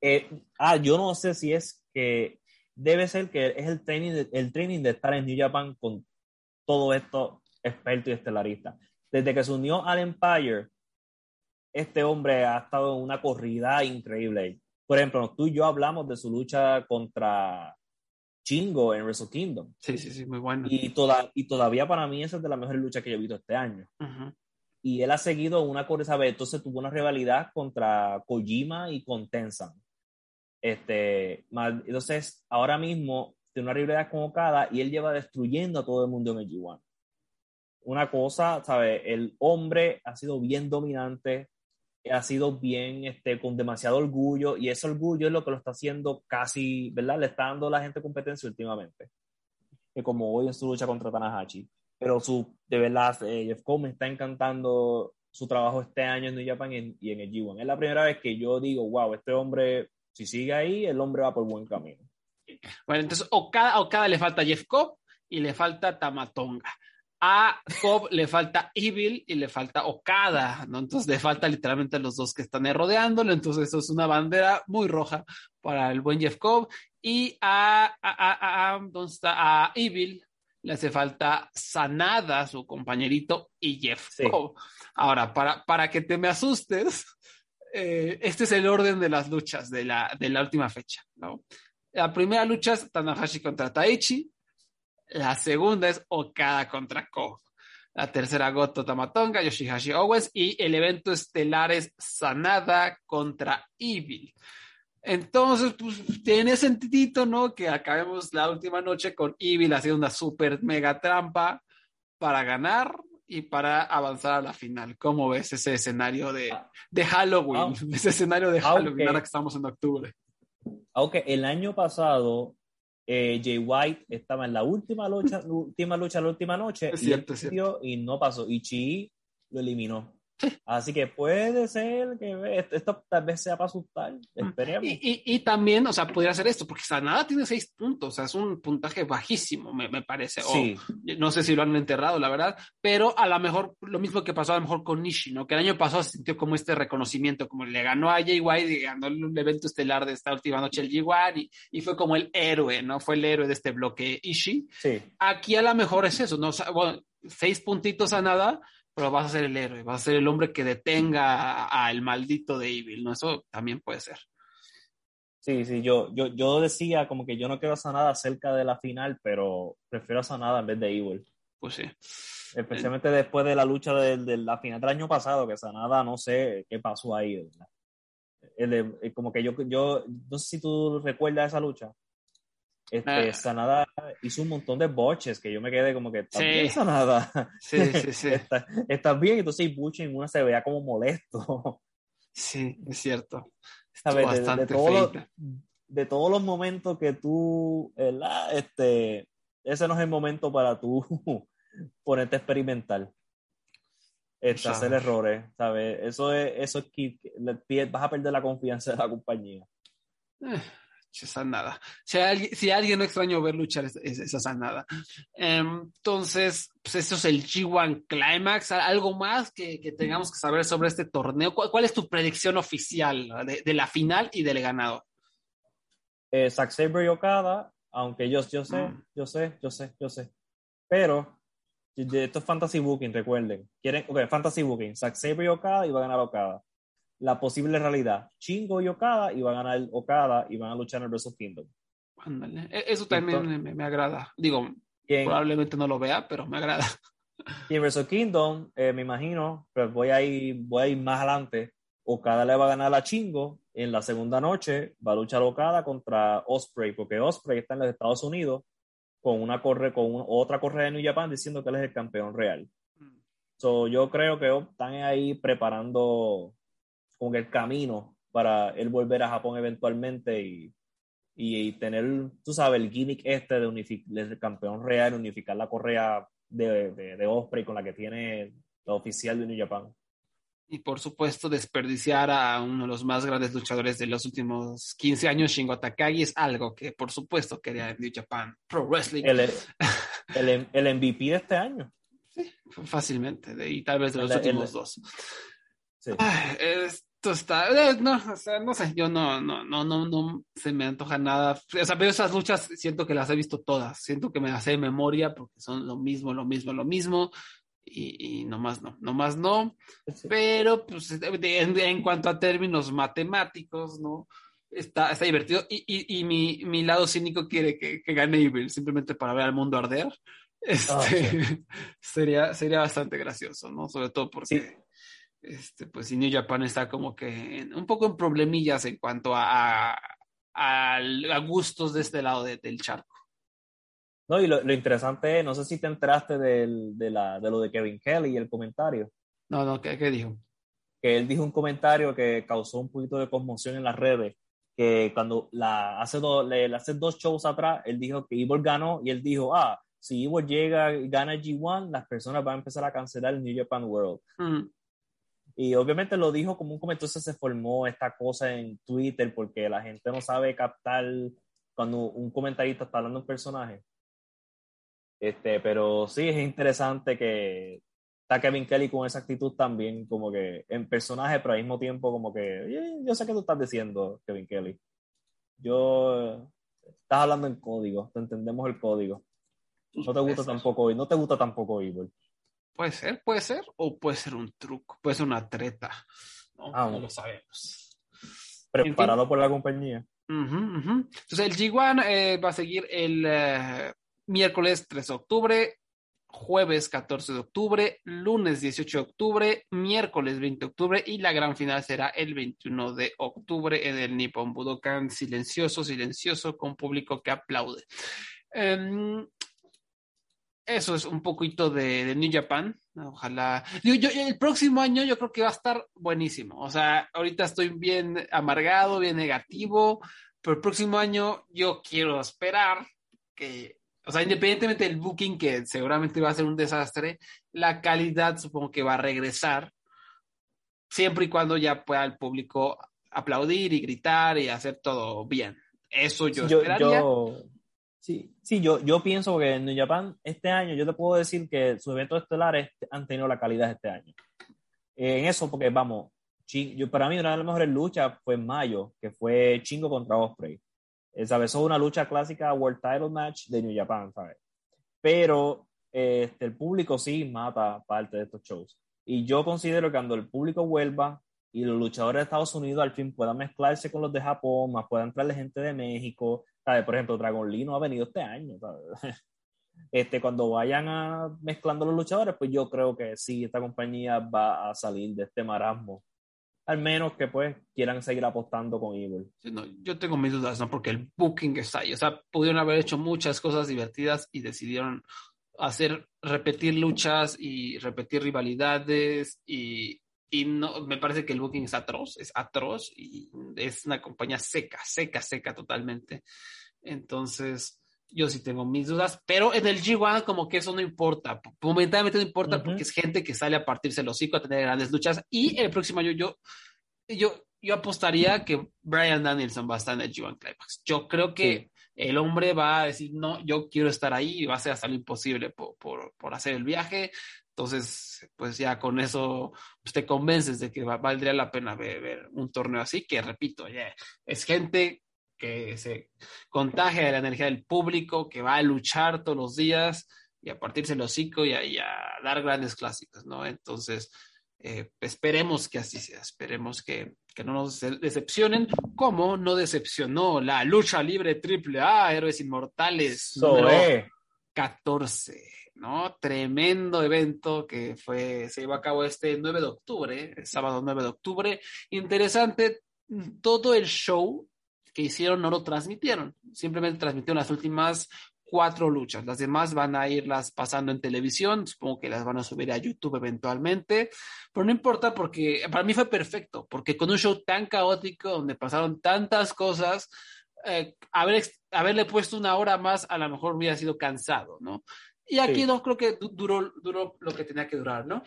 eh, ah, yo no sé si es que debe ser que es el training de, el training de estar en New Japan con todo esto experto y estelarista. Desde que se unió al Empire, este hombre ha estado en una corrida increíble. Por ejemplo, tú y yo hablamos de su lucha contra Chingo en Wrestle Kingdom. Sí, sí, sí, muy bueno. Y, toda, y todavía para mí esa es de las mejores luchas que yo he visto este año. Ujú. Y él ha seguido una corrida, ¿sabes? Entonces tuvo una rivalidad contra Kojima y con Tenzan. Este, entonces, ahora mismo tiene una rivalidad con Okada y él lleva destruyendo a todo el mundo en el G1. Una cosa, ¿sabes? El hombre ha sido bien dominante, ha sido bien, este, con demasiado orgullo y ese orgullo es lo que lo está haciendo casi, ¿verdad? Le está dando a la gente competencia últimamente. Que como hoy en su lucha contra Tanahashi. Pero su, de verdad, eh, Jeff me está encantando su trabajo este año en New Japan y en, el G1. Es la primera vez que yo digo, wow, este hombre, si sigue ahí, el hombre va por buen camino. Bueno, entonces Okada, Okada le falta Jeff Cobb y le falta Tamatonga. A Cobb le falta Evil y le falta Okada, ¿no? Entonces le falta literalmente los dos que están ahí rodeándolo. Entonces eso es una bandera muy roja para el buen Jeff Cobb. Y a, a, a, a- ¿dónde está? A Evil le hace falta Sanada, su compañerito, y Jeff Sí. Cobb. Ahora, para, para que te me asustes, eh, este es el orden de las luchas de la, de la última fecha, ¿no? La primera lucha es Tanahashi contra Taichi. La segunda es Okada contra Ko. La tercera, Goto Tamatonga, Yoshihashi Owens. Y el evento estelar es Sanada contra Evil. Entonces, pues tiene sentido, ¿no? Que acabemos la última noche con Evil haciendo una super mega trampa para ganar y para avanzar a la final. ¿Cómo ves ese escenario de, de Halloween? Ah. ese escenario de Halloween, Aunque- ahora que estamos en octubre. Aunque el año pasado eh, Jay White estaba en la última lucha, última lucha, la última noche, Es y cierto, es perdió y no pasó. Y Chi lo eliminó. Así que puede ser que esto, esto tal vez sea para asustar. Esperemos. Y, y, y también, o sea, podría ser esto, porque Sanada tiene seis puntos, o sea, es un puntaje bajísimo, me, me parece. O, Sí, no sé si lo han enterrado, la verdad, pero a lo mejor lo mismo que pasó a lo mejor con Nishi, ¿no? Que el año pasado se sintió como este reconocimiento, como le ganó a Jay White y ganó el evento estelar de esta última noche el G1 y, y fue como el héroe, ¿no? Fue el héroe de este bloque Ishii. sí. Aquí a lo mejor es eso, ¿no? O sea, bueno, seis puntitos a nada, pero vas a ser el héroe, vas a ser el hombre que detenga al maldito de Evil, ¿no? Eso también puede ser. Sí, sí, yo, yo, yo decía como que yo no quiero a Sanada cerca de la final, pero prefiero a Sanada en vez de Evil. Pues sí. Especialmente después de la lucha de, de la final del año pasado, que Sanada no sé qué pasó ahí. como que yo, yo, no sé si tú recuerdas esa lucha. Este, Ah. Sanada hizo un montón de boches que yo me quedé como que, ¿estás Sí. bien, Sanada? Sí, sí, sí. ¿Estás, estás bien? Entonces Butch en una se veía como molesto. Sí, es cierto. De- todos los, feita. de todos los momentos que tú, ¿verdad? Este, ese no es el momento para tú ponerte a experimentar. Este, hacer errores, ¿sabes? Eso es, eso es que vas a perder la confianza de la compañía. Eh, esa nada. Si alguien, si alguien no extraño ver luchar, es, es esa sanada. Entonces, pues eso es el G1 Climax. ¿Algo más que, que tengamos que saber sobre este torneo? ¿Cuál, cuál es tu predicción oficial de, de la final y del ganador? Eh, Zack Sabre y Okada, aunque yo, yo sé, Mm. yo sé, yo sé, yo sé. Pero, esto es Fantasy Booking, recuerden. Quieren, ok, Fantasy Booking, Zack Sabre y Okada y va a ganar Okada. La posible realidad, Chingo y Okada y va a ganar Okada y van a luchar en el Wrestle Kingdom. Ándale. E- Eso también Entonces- me, me agrada. Digo, en, probablemente no lo vea, pero me agrada. y en Wrestle Kingdom, eh, me imagino, pues voy a, ir, voy a ir más adelante. Okada le va a ganar a Chingo. En la segunda noche va a luchar Okada contra Osprey, porque Osprey está en los Estados Unidos con una corre, con una- otra correa de New Japan diciendo que él es el campeón real. So, yo creo que están ahí preparando con el camino para él volver a Japón eventualmente y, y, y tener, tú sabes, el gimmick este de, unific- del campeón real, unificar la correa de, de, de Osprey con la que tiene la oficial de New Japan. Y por supuesto, desperdiciar a uno de los más grandes luchadores de los últimos 15 años, Shingo Takagi, es algo que por supuesto quería New Japan Pro Wrestling El, el, el MVP de este año. fácilmente, de- y tal vez de los El- últimos el- dos. Sí. Ay, esto está, eh, no, o sea, no sé, yo no, no, no, no, no se me antoja nada. O sea, veo esas luchas, siento que las he visto todas, siento que me las sé de memoria porque son lo mismo, lo mismo, lo mismo. Y, y nomás no, nomás no. Sí. pero pues en, en cuanto a términos matemáticos, ¿no? Está, está divertido y, y, y mi, mi lado cínico quiere que, que gane Evil simplemente para ver al mundo arder. Este, Ah, sí. sería, sería bastante gracioso, ¿no? Sobre todo porque, Sí. Este, pues, New Japan está como que en- un poco en problemillas en cuanto a, a, al- a gustos de este lado de- del charco. No, y lo, lo interesante es, no sé si te enteraste del, de, la, de lo de Kevin Kelly y el comentario, No, no, ¿qué, qué dijo? que él dijo un comentario que causó un poquito de conmoción en las redes, que cuando la, hace, do- le, hace dos shows atrás, él dijo que Evil ganó y él dijo, ah, si Evil llega y gana G1, las personas van a empezar a cancelar el New Japan World. Mm, Y obviamente lo dijo como un comentario, entonces se formó esta cosa en Twitter porque la gente no sabe captar cuando un comentarista está hablando de un personaje. Este, pero sí es interesante que está Kevin Kelly con esa actitud también, como que en personaje, pero al mismo tiempo como que, "Eh, yo sé qué tú estás diciendo, Kevin Kelly. Yo, estás hablando en código, te entendemos el código. No te gusta Eso. tampoco, no te gusta tampoco Evil. Puede ser, puede ser, o puede ser un truco, puede ser una treta. No, Ah, no lo sabemos. Preparado por la compañía. Entonces el G1 eh, va a seguir el eh, miércoles 3 de octubre, jueves 14 de octubre, lunes 18 de octubre, miércoles 20 de octubre y la gran final será el 21 de octubre en el Nippon Budokan, silencioso, silencioso, con público que aplaude. Um, eso es un poquito de, de New Japan. Ojalá. Yo, yo, el próximo año yo creo que va a estar buenísimo. O sea, ahorita estoy bien amargado, bien negativo, pero el próximo año yo quiero esperar que, o sea, independientemente del booking, que seguramente va a ser un desastre, la calidad supongo que va a regresar, siempre y cuando ya pueda el público aplaudir y gritar y hacer todo bien. Eso yo, yo esperaría. Yo, sí, sí yo, yo pienso que en New Japan este año yo te puedo decir que sus eventos estelares han tenido la calidad este año. Eh, en eso, porque vamos, yo, para mí una de las mejores luchas fue en mayo, que fue Chingo contra Osprey. ¿sabes? Eso es una lucha clásica World Title Match de New Japan, ¿sabes? Pero este, el público sí mata parte de estos shows. Y yo considero que cuando el público vuelva y los luchadores de Estados Unidos al fin puedan mezclarse con los de Japón, más puedan traerle gente de México, ¿sabes? Por ejemplo, Dragon Lee no ha venido este año. Este, cuando vayan a mezclando los luchadores, pues yo creo que sí, esta compañía va a salir de este marasmo al menos que pues quieran seguir apostando con Evil. No, yo tengo mis dudas, ¿no? Porque el booking está ahí. O sea, pudieron haber hecho muchas cosas divertidas y decidieron hacer, repetir luchas y repetir rivalidades y, y no, me parece que el booking es atroz, es atroz y es una compañía seca, seca, seca totalmente. Entonces, yo sí tengo mis dudas, pero en el G1 como que eso no importa, momentáneamente no importa uh -huh. porque es gente que sale a partirse el hocico a tener grandes luchas y el próximo año yo, yo, yo apostaría que Brian Danielson va a estar en el G1 Climax. Yo creo que sí. el hombre va a decir, no, yo quiero estar ahí y va a ser hasta lo imposible por, por, por hacer el viaje. Entonces, pues ya con eso pues te convences de que va, valdría la pena ver, ver, un torneo así, que repito, yeah, es gente que se contagia de la energía del público, que va a luchar todos los días y a partirse el hocico y a, y a dar grandes clásicos, ¿no? Entonces, eh, esperemos que así sea, esperemos que, que, no nos decepcionen, como no decepcionó la lucha libre triple A, Héroes Inmortales, so, número eh. 14. ¿No? Tremendo evento que fue, se llevó a cabo este 9 de octubre, el sábado 9 de octubre. Interesante, todo el show que hicieron no lo transmitieron, simplemente transmitieron las últimas cuatro luchas, las demás van a irlas pasando en televisión, supongo que las van a subir a YouTube eventualmente, pero no importa porque para mí fue perfecto, porque con un show tan caótico donde pasaron tantas cosas, eh, haber, haberle puesto una hora más a lo mejor hubiera sido cansado, ¿no? Y aquí sí. no creo que duró, duró lo que tenía que durar, ¿no?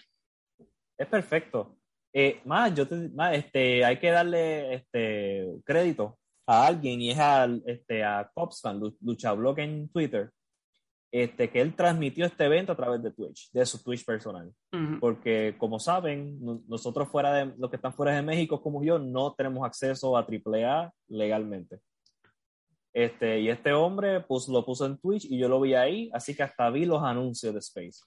Es perfecto. Eh, más, yo te, más, este, hay que darle este, crédito a alguien y es a, este, a Copsfan, Luchablog en Twitter, este, que él transmitió este evento a través de Twitch, de su Twitch personal. Uh -huh. Porque, como saben, nosotros fuera de, los que están fuera de México, como yo, no tenemos acceso a AAA legalmente. Este, y este hombre pues, lo puso en Twitch y yo lo vi ahí, así que hasta vi los anuncios de Space.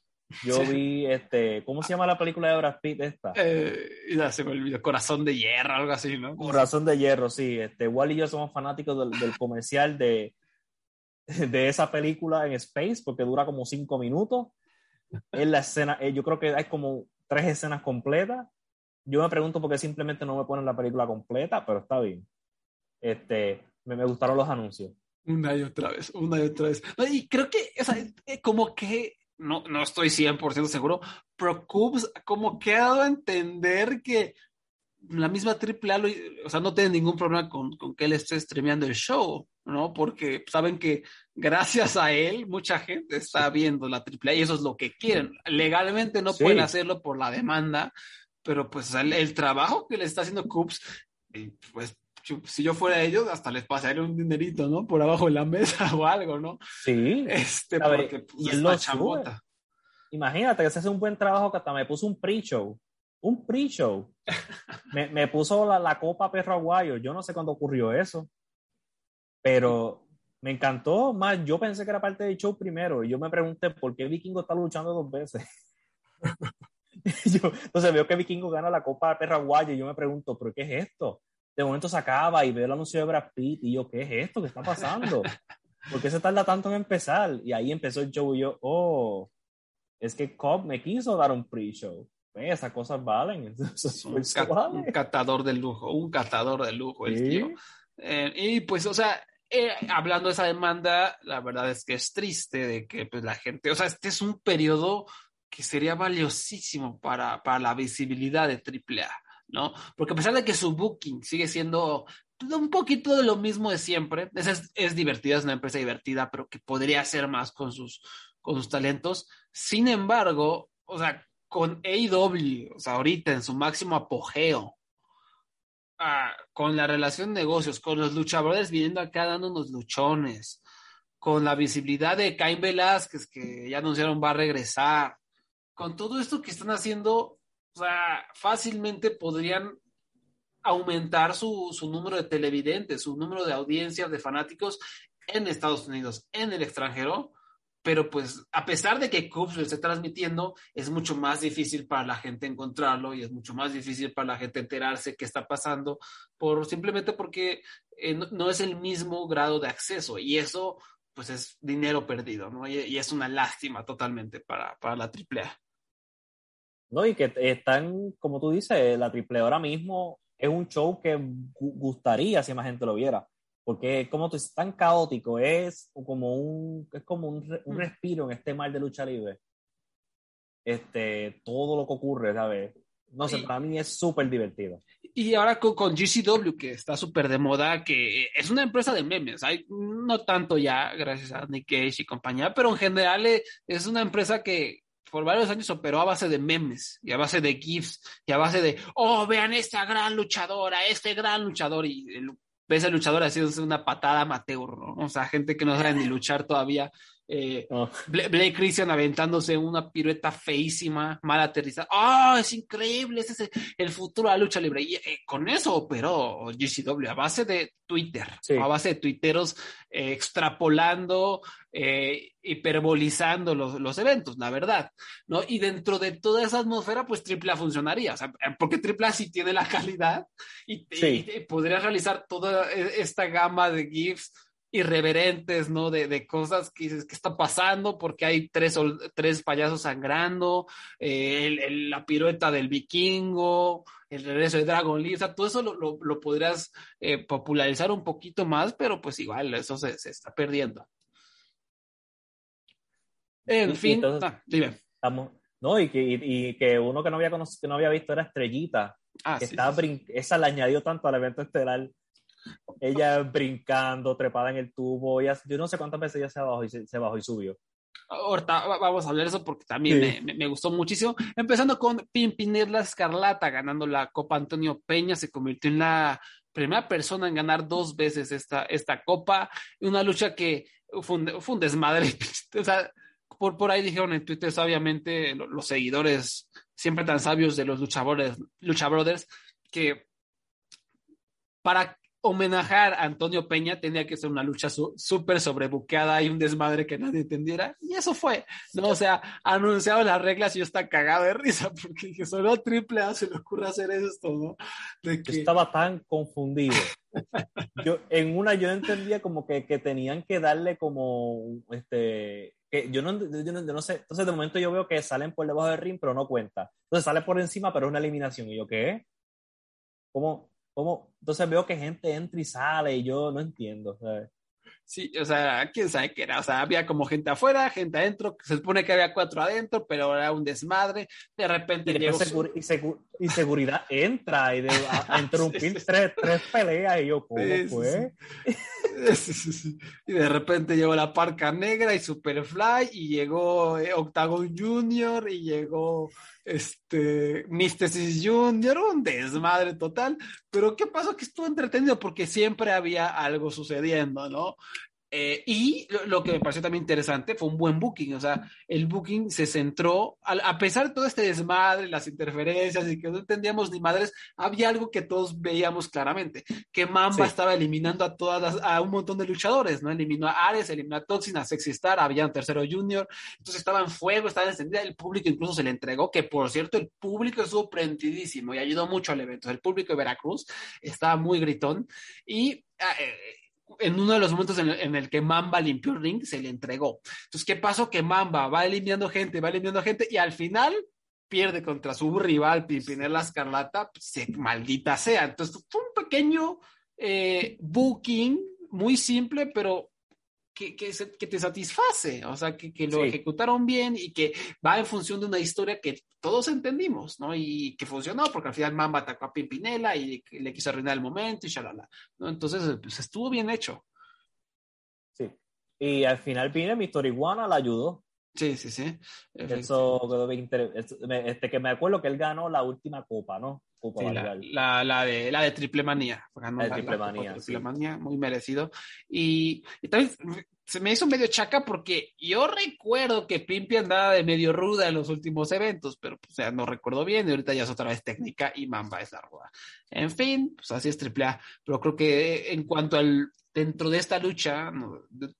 Yo sí. vi, este, ¿cómo se llama la película de Brad Pitt esta? Eh, ya se me olvidó, Corazón de Hierro, algo así, ¿no? Corazón de Hierro, sí. Este, Wally y yo somos fanáticos del, del, comercial de, de esa película en Space, porque dura como cinco minutos. Es la escena, eh, yo creo que hay como tres escenas completas. Yo me pregunto por qué simplemente no me ponen la película completa, pero está bien. Este, me, me gustaron los anuncios. Una y otra vez, una y otra vez. Y creo que, o sea, eh, como que no, no estoy 100% seguro, pero Cubs como que ha dado a entender que la misma AAA, lo, o sea, no tiene ningún problema con, con, que él esté streameando el show, ¿no? Porque saben que gracias a él mucha gente está viendo la AAA y eso es lo que quieren. Legalmente no sí. pueden hacerlo por la demanda, pero pues el, el trabajo que le está haciendo Cubs, pues si yo fuera ellos, hasta les pasaría un dinerito, ¿no? Por abajo de la mesa o algo, ¿no? Sí. Este, porque pues, y lo chambota. Imagínate que se hace un buen trabajo que hasta me puso un pre-show. Un pre-show. me, me, puso la, la copa perro aguayo. Yo no sé cuándo ocurrió eso. Pero me encantó. Más, yo pensé que era parte del show primero. Y yo me pregunté por qué Vikingo está luchando dos veces. yo, entonces veo que Vikingo gana la copa perro aguayo. Y yo me pregunto, ¿pero qué es esto? De momento se acaba y veo el anuncio de Brad Pitt y yo, ¿qué es esto? ¿Qué está pasando? ¿Por qué se tarda tanto en empezar? Y ahí empezó el show y yo, oh, es que Cobb me quiso dar un pre-show. Esas cosas valen. un, un, catador de lujo, un catador de lujo el tío. Eh, y pues, o sea, eh, hablando de esa demanda, la verdad es que es triste de que pues, la gente, o sea, este es un periodo que sería valiosísimo para, para la visibilidad de AAA, ¿no? Porque a pesar de que su booking sigue siendo un poquito de lo mismo de siempre, es, es divertida, es una empresa divertida, pero que podría hacer más con sus, con sus talentos. Sin embargo, o sea, con AEW, o sea, ahorita en su máximo apogeo, ah, con la relación de negocios, con los luchadores viniendo acá dando unos luchones, con la visibilidad de Cain Velázquez, que ya anunciaron va a regresar, con todo esto que están haciendo, o sea, fácilmente podrían aumentar su, su número de televidentes, su número de audiencias, de fanáticos en Estados Unidos, en el extranjero, pero pues a pesar de que Cubs lo esté transmitiendo, es mucho más difícil para la gente encontrarlo y es mucho más difícil para la gente enterarse qué está pasando, por, simplemente porque eh, no, es el mismo grado de acceso y eso pues es dinero perdido, ¿no? Y, es una lástima totalmente para, para la AAA. No, y que están, como tú dices, la AAA ahora mismo es un show que gustaría si más gente lo viera porque como tú es tan caótico, es como un, es como un, un, mm. respiro en este mar de lucha libre. Este, todo lo que ocurre, ¿sabes? No sé, para mí es súper divertido. Y ahora con, con GCW, que está súper de moda, que es una empresa de memes, hay, no tanto ya, gracias a Nick Cage y compañía, pero en general eh, es una empresa que por varios años operó a base de memes y a base de GIFs y a base de, oh, vean esta gran luchadora, este gran luchador, y el al luchador sido una patada amateur, ¿no? O sea, gente que no sabe ni luchar todavía. Eh, oh. Blake Christian aventándose una pirueta feísima, mal aterrizada. ¡Ah! es increíble! Ese es el, futuro de la lucha libre. Y eh, con eso operó GCW a base de Twitter, a base de tuiteros eh, extrapolando, hiperbolizando los, los, eventos, la verdad. ¿no? Y dentro de toda esa atmósfera, pues AAA funcionaría. O sea, porque AAA sí tiene la calidad y, y podría realizar toda esta gama de GIFs irreverentes, ¿no? De, de cosas que dices, ¿qué está pasando? Porque hay tres, tres payasos sangrando, eh, la pirueta del vikingo, el regreso de Dragon Lee, o sea, todo eso lo, lo, podrías eh, popularizar un poquito más, pero pues igual, eso se, se está perdiendo. En fin, ah, dime. no, y que, y, que uno que no había conocido, que no había visto era Estrellita. Ah, que estaba esa le añadió tanto al evento estelar ella brincando, trepada en el tubo. Ella, yo no sé cuántas veces ella se bajó y, se, bajó y subió. Ahorita vamos a hablar de eso porque también me, me, gustó muchísimo. Empezando con Pimpinela Escarlata ganando la Copa Antonio Peña, se convirtió en la primera persona en ganar dos veces esta, esta Copa. Una lucha que fue un, desmadre. o sea, por, por ahí dijeron en Twitter, obviamente, los seguidores siempre tan sabios de los luchadores, luchadores que para homenajear a Antonio Peña tenía que ser una lucha súper sobrebuqueada y un desmadre que nadie entendiera. Y eso fue, ¿no? O sea, anunciado las reglas y yo estaba cagado de risa porque dije, solo triple A se le ocurre hacer esto, ¿no? De que... Estaba tan confundido. yo, en una yo entendía como que, que tenían que darle como, este, que yo no, yo no, yo no sé, entonces de momento yo veo que salen por debajo del ring, pero no cuenta. Entonces sale por encima, pero es una eliminación. Y yo, ¿qué? ¿Cómo? ¿Cómo? Entonces veo que gente entra y sale y yo no entiendo. ¿sabes? Sí, o sea, quién sabe qué era. O sea, había como gente afuera, gente adentro. Se supone que había cuatro adentro, pero era un desmadre. De repente y llegó. y, seguridad entra y de, a, interrumpir tres, tres, peleas. Y yo, ¿cómo fue? y de repente llegó la Parca Negra y Superfly. Y llegó eh, Octagon Junior. Y llegó este, Místesis Junior, un desmadre total, pero ¿qué pasó? Que estuvo entretenido porque siempre había algo sucediendo, ¿no? Eh, y lo, que me pareció también interesante fue un buen booking, o sea, el booking se centró, a, pesar de todo este desmadre, las interferencias y que no entendíamos ni madres, había algo que todos veíamos claramente, que Mamba estaba eliminando a todas a un montón de luchadores, ¿no? Eliminó a Ares, eliminó a Toxin, a Sexy Star, había un tercero junior, entonces estaba en fuego, estaba encendida, el público incluso se le entregó, que por cierto el público estuvo prendidísimo y ayudó mucho al evento, el público de Veracruz estaba muy gritón y... Ah, eh, en uno de los momentos en el, que Mamba limpió el ring, se le entregó. Entonces, ¿qué pasó? Que Mamba va eliminando gente, va eliminando gente y al final pierde contra su rival Pimpinela Escarlata, pues, se, maldita sea. Entonces, fue un pequeño eh, booking muy simple, pero que, que, se, que, te satisface, o sea, que, que lo sí. ejecutaron bien y que va en función de una historia que todos entendimos, ¿no? Y que funcionó, porque al final Mamba atacó a Pimpinela y le quiso arruinar el momento y shalala, ¿no? Entonces, pues estuvo bien hecho. Sí. Y al final viene mi Iguana la ayudó. Sí, sí, sí. Eso quedó bien interesante. Este, que me acuerdo que él ganó la última copa, ¿no? Sí, la, la, la, de, la de Triple Manía. Ganó la de Triple Manía. Triple sí. Manía, muy merecido. Y, y, también se me hizo medio chaca porque yo recuerdo que Pimpi andaba de medio ruda en los últimos eventos, pero pues, o sea, no recuerdo bien y ahorita ya es otra vez técnica y Mamba es la ruda. En fin, pues así es Triple A. Pero creo que en cuanto al dentro de esta lucha,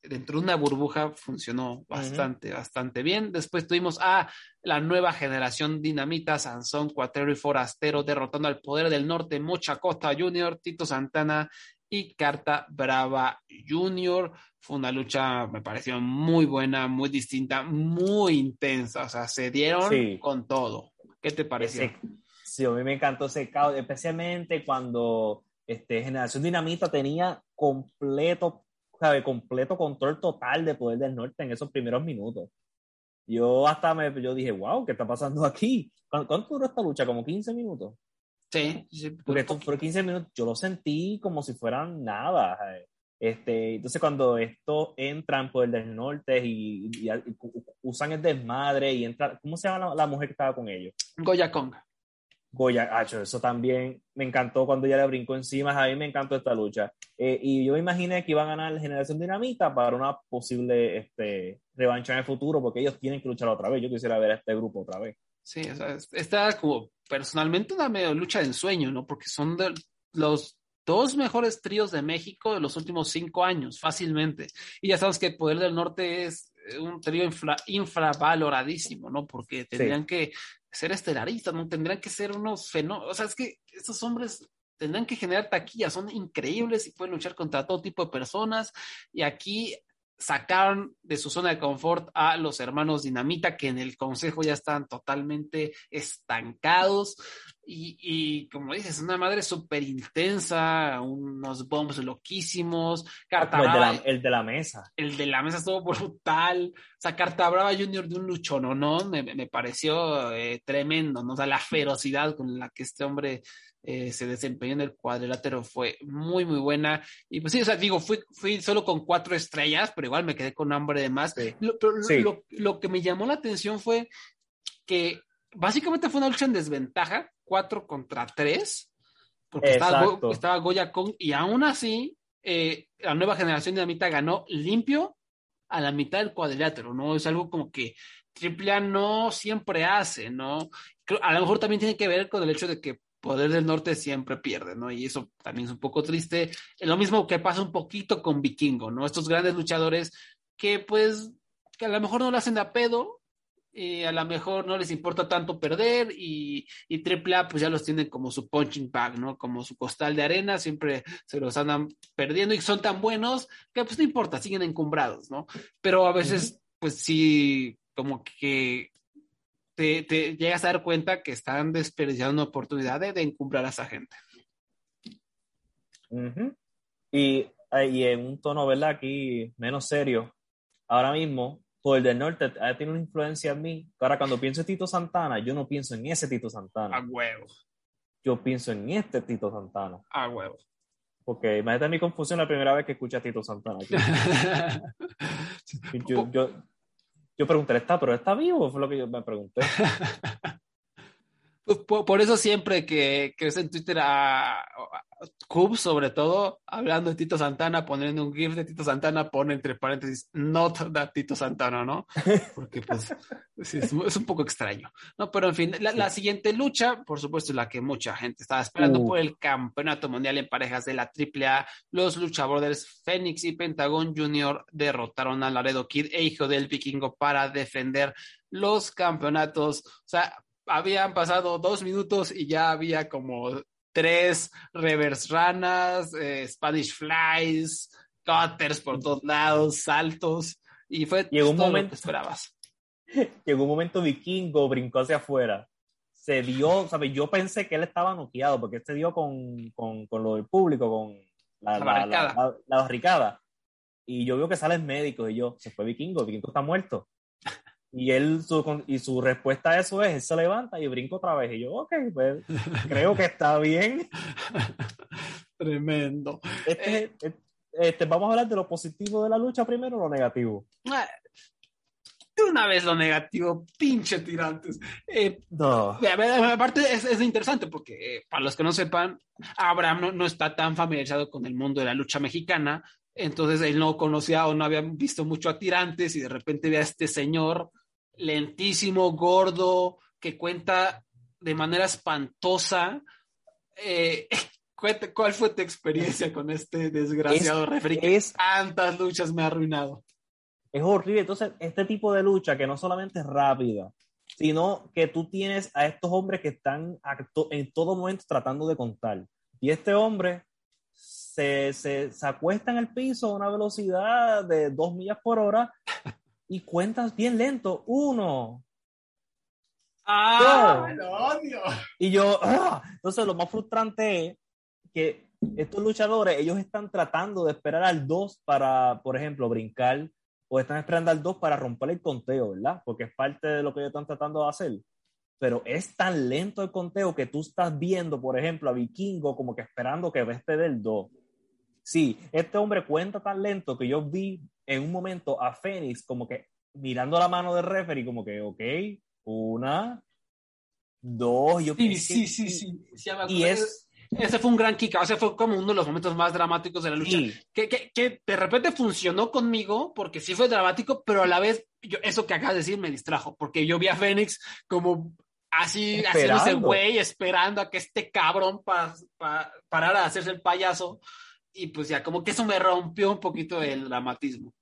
dentro de una burbuja, funcionó bastante, uh -huh. bastante bien. Después tuvimos a la nueva generación Dinamita, Sansón, Cuatrero y Forastero, derrotando al Poder del Norte, Mocha Costa Jr., Tito Santana y Carta Brava Jr. Fue una lucha, me pareció muy buena, muy distinta, muy intensa. O sea, se dieron sí. con todo. ¿Qué te pareció? Ese, sí, a mí me encantó ese caos, especialmente cuando este, Generación Dinamita tenía completo, sabe, completo control total de Poder del Norte en esos primeros minutos. Yo hasta me yo dije, wow, ¿qué está pasando aquí? ¿Cuánto duró esta lucha? ¿Como 15 minutos? Sí, sí porque por 15 minutos yo lo sentí como si fueran nada. Este, entonces cuando esto entran por el del norte y, y, y, usan el desmadre y entra, ¿cómo se llama la, la mujer que estaba con ellos? Goya Conga. Goya, Hacho, eso también me encantó cuando ella le brincó encima, a mí me encantó esta lucha. Eh, y yo imaginé que iban a ganar la generación dinamita para una posible este, revancha en el futuro, porque ellos tienen que luchar otra vez. Yo quisiera ver a este grupo otra vez. Sí, o sea, esta como personalmente una medio lucha de ensueño, ¿no? Porque son de los dos mejores tríos de México de los últimos cinco años, fácilmente. Y ya sabes que el Poder del Norte es un trío infra, infravaloradísimo, ¿no? Porque tendrían sí. que ser estelaristas, ¿no? Tendrían que ser unos fenómenos. O sea, es que estos hombres tendrán que generar taquillas, son increíbles y pueden luchar contra todo tipo de personas. Y aquí sacaron de su zona de confort a los hermanos Dinamita, que en el consejo ya están totalmente estancados. Y, y como dices, una madre súper intensa, unos bombs loquísimos. Carta el, de la, el de la mesa. El de la mesa estuvo brutal. O sea, Carta Brava Junior de un luchón, ¿no? Me, me pareció eh, tremendo, ¿no? O sea, la ferocidad con la que este hombre eh, se desempeñó en el cuadrilátero fue muy, muy buena. Y pues sí, o sea, digo, fui, fui solo con cuatro estrellas, pero igual me quedé con hambre de más. Sí. Lo, pero Sí. lo, lo que me llamó la atención fue que básicamente fue una lucha en desventaja, cuatro contra tres, porque estaba, Go- Exacto. estaba Goya Kong, y aún así, eh, la nueva generación de Dinamita ganó limpio a la mitad del cuadrilátero, ¿no? Es algo como que AAA no siempre hace, ¿no? Creo- a lo mejor también tiene que ver con el hecho de que Poder del Norte siempre pierde, ¿no? Y eso también es un poco triste. Lo mismo que pasa un poquito con Vikingo, ¿no? Estos grandes luchadores que pues que a lo mejor no lo hacen a pedo, y a lo mejor no les importa tanto perder y, y AAA pues ya los tienen como su punching bag, ¿no? Como su costal de arena, siempre se los andan perdiendo y son tan buenos que pues no importa, siguen encumbrados, ¿no? Pero a veces pues sí, como que te, te llegas a dar cuenta que están desperdiciando una oportunidad de, de encumbrar a esa gente. Ujú. y, eh, y en un tono, ¿verdad? Aquí menos serio. Ahora mismo, por el del norte tenido una influencia en mí. Ahora, cuando pienso en Tito Santana, yo no pienso en ese Tito A Santana. huevo, Yo pienso en este Tito Santana. a huevo. Porque imagínate mi confusión la primera vez que escuché a Tito Santana. Yo, yo, yo pregunté, ¿está, pero está vivo? Fue lo que yo me pregunté. Pues, por, por eso siempre que, que en Twitter a, a Cubs, sobre todo, hablando de Tito Santana, poniendo un GIF de Tito Santana, pone entre paréntesis, not that Tito Santana, ¿no? Porque pues es, es, un poco extraño. No, pero en fin, la, la, siguiente lucha, por supuesto, la que mucha gente estaba esperando uh. por el campeonato mundial en parejas de la AAA, los luchadores Fénix y Pentagón Jr. derrotaron a Laredo Kid e Hijo del Vikingo para defender los campeonatos. O sea, habían pasado dos minutos y ya había como tres reverse ranas, eh, Spanish flies, cutters por todos lados, saltos, y fue Llegó un todo lo momento- que esperabas. Llegó un momento vikingo, brincó hacia afuera. Se dio, ¿sabes? Yo pensé que él estaba noqueado porque él se dio con, con, con lo del público, con la, La la, barricada. la- la barricada. Y yo veo que salen médicos y yo, se fue vikingo, vikingo está muerto. Y él, su, y su respuesta a eso es, él se levanta y brinca otra vez. Y yo, ok, pues creo que está bien. Tremendo. Este, este- este, vamos a hablar de lo positivo de la lucha primero o lo negativo. Ah, De una vez lo negativo, pinche tirantes. Eh, No. Aparte es, es interesante porque eh, para los que no sepan, Abraham no, no está tan familiarizado con el mundo de la lucha mexicana, entonces él no conocía o no había visto mucho a tirantes y de repente ve a este señor lentísimo, gordo, que cuenta de manera espantosa. Eh, ¿Cuál fue tu experiencia con este desgraciado Es- referee es- tantas luchas me ha arruinado? Es horrible. Entonces, este tipo de lucha que no solamente es rápida, sino que tú tienes a estos hombres que están acto- en todo momento tratando de contar. Y este hombre se, se, se acuesta en el piso a una velocidad de dos millas por hora y cuentas bien lento. Uno. ¡Ah! No. ¡Lo odio! Y yo, ¡ah! entonces lo más frustrante es que estos luchadores, ellos están tratando de esperar al 2 para, por ejemplo, brincar, o están esperando al 2 para romper el conteo, ¿verdad? Porque es parte de lo que ellos están tratando de hacer. Pero es tan lento el conteo que tú estás viendo, por ejemplo, a Vikingo como que esperando que este del 2. Sí, este hombre cuenta tan lento que yo vi en un momento a Fénix como que mirando la mano del referee, como que, ok, una, dos, yo Sí, que- sí, sí, sí. Sí, Y es, Ese fue un gran kick, o sea, fue como uno de los momentos más dramáticos de la lucha. sí, Que, que, que de repente funcionó conmigo, porque sí fue dramático, pero a la vez, yo, eso que acabas de decir me distrajo, porque yo vi a Fénix como así, Esperando. haciéndose güey, esperando a que este cabrón pa, pa- parara de hacerse el payaso, y pues ya, como que eso me rompió un poquito el dramatismo.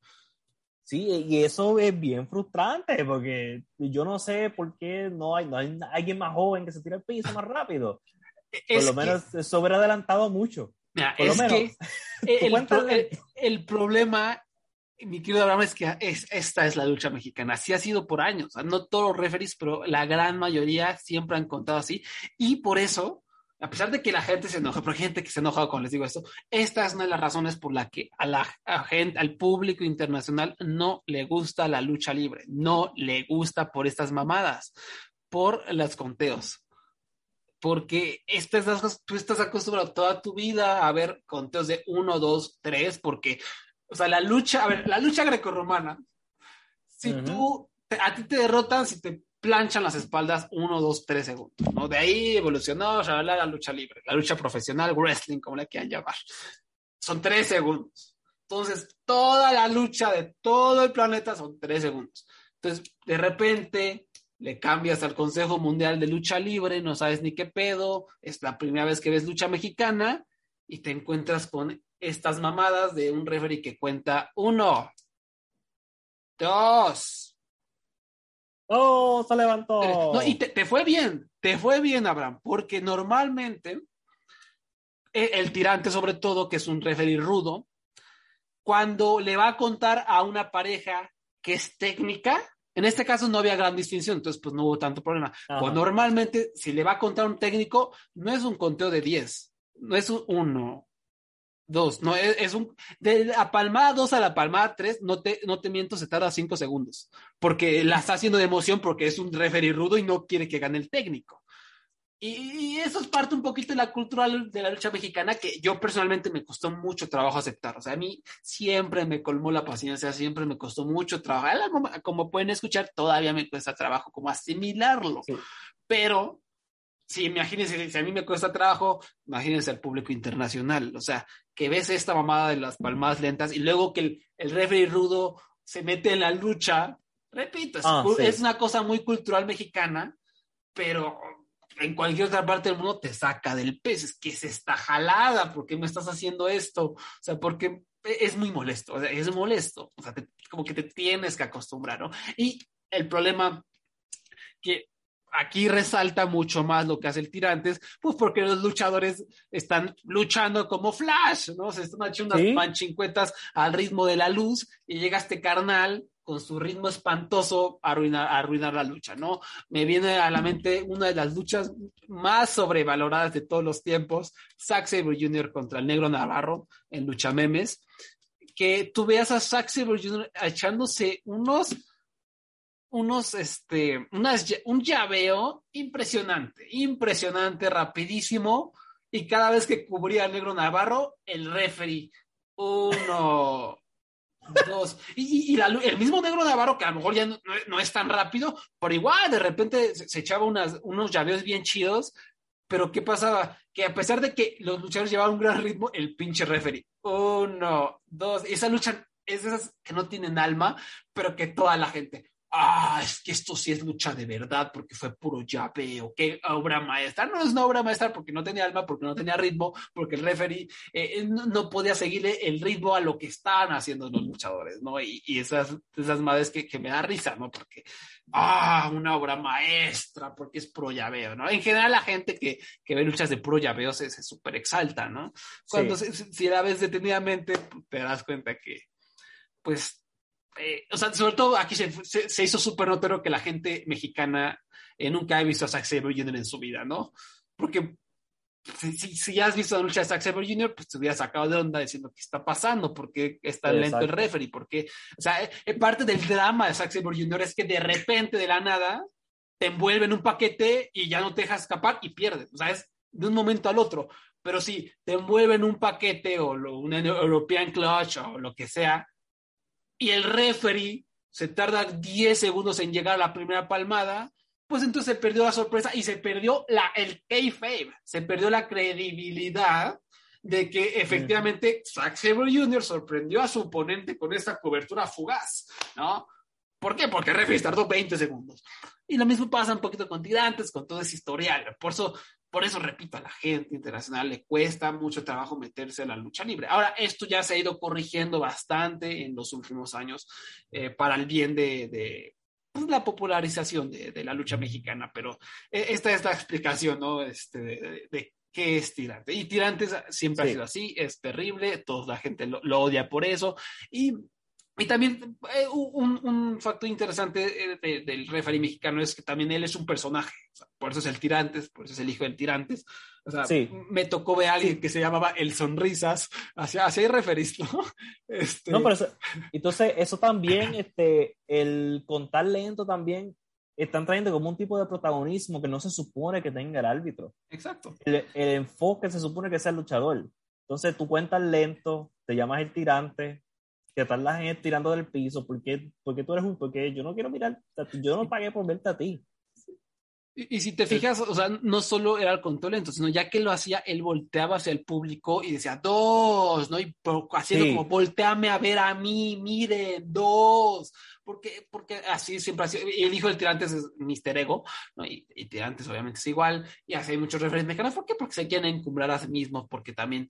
Sí, y eso es bien frustrante porque yo no sé por qué no hay, no hay alguien más joven que se tire al piso más rápido. Por Es lo que- menos eso hubiera adelantado mucho. Mira, Por lo es menos. que el, el- el problema, mi querido Abraham, es que es, esta es la lucha mexicana. Así ha sido por años. No todos los referees, pero la gran mayoría siempre han contado así. Y por eso, a pesar de que la gente se enoja, pero hay gente que se enoja cuando les digo esto, esta es una de las razones por la que a la a gente, al público internacional no le gusta la lucha libre. No le gusta por estas mamadas, por los conteos porque estas tú estás acostumbrado toda tu vida a ver conteos de uno, dos, tres, porque, o sea, la lucha, a ver, la lucha grecorromana, si Ujú. tú, te- a ti te derrotan, si te planchan las espaldas uno, dos, tres segundos, ¿no? De ahí evolucionó shalala, la lucha libre, la lucha profesional, wrestling, como la quieran llamar. Son tres segundos. Entonces, toda la lucha de todo el planeta son tres segundos. Entonces, de repente, le cambias al Consejo Mundial de Lucha Libre, no sabes ni qué pedo, es la primera vez que ves lucha mexicana y te encuentras con estas mamadas de un referee que cuenta uno, dos, ¡Oh, se levantó! tres. No, y te, te fue bien, te fue bien, Abraham, porque normalmente eh, el tirante, sobre todo, que es un referee rudo, cuando le va a contar a una pareja que es técnica, en este caso no había gran distinción, entonces pues no hubo tanto problema. Pues normalmente, si le va a contar un técnico, no es un conteo de 10, no es un 1, 2, no, es, es un. De la palmada 2 a la palmada 3, no te, no te miento, se tarda 5 segundos, porque la está haciendo de emoción porque es un referee rudo y no quiere que gane el técnico. Y, y eso es parte un poquito de la cultura de la lucha mexicana que yo personalmente me costó mucho trabajo aceptar. O sea, a mí siempre me colmó la paciencia, siempre me costó mucho trabajo. Como, como pueden escuchar, todavía me cuesta trabajo como asimilarlo. Sí. Pero, sí, imagínense, si a mí me cuesta trabajo, imagínense al público internacional. O sea, que ves esta mamada de las palmadas lentas y luego que el, el referee rudo se mete en la lucha. Repito, es, Ah, sí. es una cosa muy cultural mexicana, pero en cualquier otra parte del mundo te saca del pez. Es que es esta jalada, ¿por qué me estás haciendo esto? O sea, porque es muy molesto, o sea, es molesto. O sea, te- como que te tienes que acostumbrar, ¿no? Y el problema que aquí resalta mucho más lo que hace el Tirantes, pues porque los luchadores están luchando como Flash, ¿no? Se están haciendo unas Sí. manchincuetas al ritmo de la luz y llega este carnal con su ritmo espantoso a arruinar, a arruinar la lucha, ¿no? Me viene a la mente una de las luchas más sobrevaloradas de todos los tiempos, Zack Sabre Jr. contra el Negro Navarro en Lucha Memes, que tú veas a Zack Sabre Jr. echándose unos unos, este, unas, un llaveo impresionante, impresionante, rapidísimo, y cada vez que cubría al negro Navarro, el referee, uno, dos, y, el mismo negro Navarro, que a lo mejor ya no, es tan rápido, pero igual de repente se, se echaba unas, unos llaveos bien chidos, pero ¿qué pasaba? Que a pesar de que los luchadores llevaban un gran ritmo, el pinche referee, uno, dos, esa lucha es de esas que no tienen alma, pero que toda la gente, ah, es que esto sí es lucha de verdad, porque fue puro llaveo, qué obra maestra. No es una obra maestra porque no tenía alma, porque no tenía ritmo, porque el referee eh, no, no podía seguirle el ritmo a lo que estaban haciendo los luchadores, ¿no? Y, y esas, esas madres que, que me da risa, ¿no? Porque, ah, una obra maestra, porque es puro llaveo, ¿no? En general la gente que, que ve luchas de puro llaveo se, se súper exalta, ¿no? Cuando Sí. se- se- si la ves detenidamente, te das cuenta que, pues, eh, o sea, sobre todo aquí se, se, se hizo súper notorio que la gente mexicana eh, nunca ha visto a Zack Sabre Jr. en su vida, ¿no? Porque si, si, si ya has visto la lucha de Zack Sabre Jr., pues te hubieras sacado de onda diciendo qué está pasando, por qué es tan lento el Exacto. referee, porque, o sea, eh, parte del drama de Zack Sabre Jr. es que de repente, de la nada, te envuelve en un paquete y ya no te dejas escapar y pierdes, o sea, es de un momento al otro. Pero si te envuelve en un paquete o lo, un European Clutch o lo que sea, y el referee se tarda 10 segundos en llegar a la primera palmada, pues entonces se perdió la sorpresa y se perdió la, el kayfabe, se perdió la credibilidad de que efectivamente Zack Sabre Jr. sorprendió a su oponente con esta cobertura fugaz, ¿no? ¿Por qué? Porque el referee tardó 20 segundos. Y lo mismo pasa un poquito con tirantes, con todo ese historial. Por eso, por eso repito, a la gente internacional le cuesta mucho trabajo meterse en la lucha libre. Ahora, esto ya se ha ido corrigiendo bastante en los últimos años eh, para el bien de, de pues, la popularización de, de, la lucha mexicana, pero eh, esta es la explicación, ¿no? Este, de, de qué es tirante. Y tirantes siempre sí. ha sido así, es terrible, toda la gente lo, lo odia por eso. Y y también eh, un, un, factor interesante de, del referee mexicano es que también él es un personaje. O sea, por eso es el Tirantes, por eso es el hijo del Tirantes. O sea, sí. me tocó ver a alguien sí. que se llamaba El Sonrisas. Hacia, hacia referís, ¿no? Este... No, pero eso, entonces eso también, este, el contar lento también, están trayendo como un tipo de protagonismo que no se supone que tenga el árbitro. Exacto. El, el enfoque se supone que sea el luchador. Entonces tú cuentas lento, te llamas el tirante, que están la gente tirando del piso, porque, porque tú eres un, porque yo no quiero mirar, yo no pagué por verte a ti. Y, y si te fijas, o sea, no solo era el control lento, sino ya que lo hacía, él volteaba hacia el público y decía, dos, ¿no? Y haciendo sí. como, volteame a ver a mí, miren, dos. Porque, porque así siempre ha sido. Y el hijo del Tirantes es Mister Ego, ¿no? Y, y, Tirantes obviamente es igual. Y así hay muchos referentes mexicanos. ¿Por qué? Porque se quieren encumbrar a sí mismos, porque también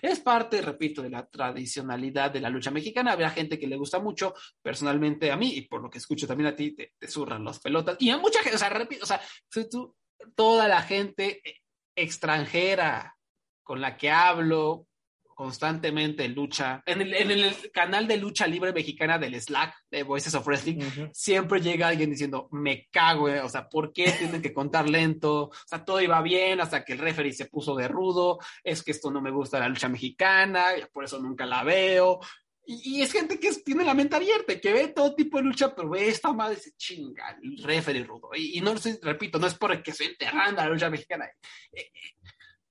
es parte, repito, de la tradicionalidad de la lucha mexicana. Habrá gente que le gusta mucho, personalmente a mí, y por lo que escucho también a ti, te, te zurran las pelotas. Y a mucha gente, o sea, repito, o sea, tú, toda la gente extranjera con la que hablo constantemente en lucha, en el, en el, canal de lucha libre mexicana del Slack de Voices of Wrestling, uh -huh. siempre llega alguien diciendo, me cago, eh, o sea, ¿por qué tienen que contar lento? O sea, todo iba bien hasta que el referee se puso de rudo, es que esto no me gusta la lucha mexicana, por eso nunca la veo. Y, y es gente que tiene la mente abierta, que ve todo tipo de lucha, pero ve esta madre se chinga, el referee rudo. Y, y no, repito, no es porque se enterrando la lucha mexicana. Eh,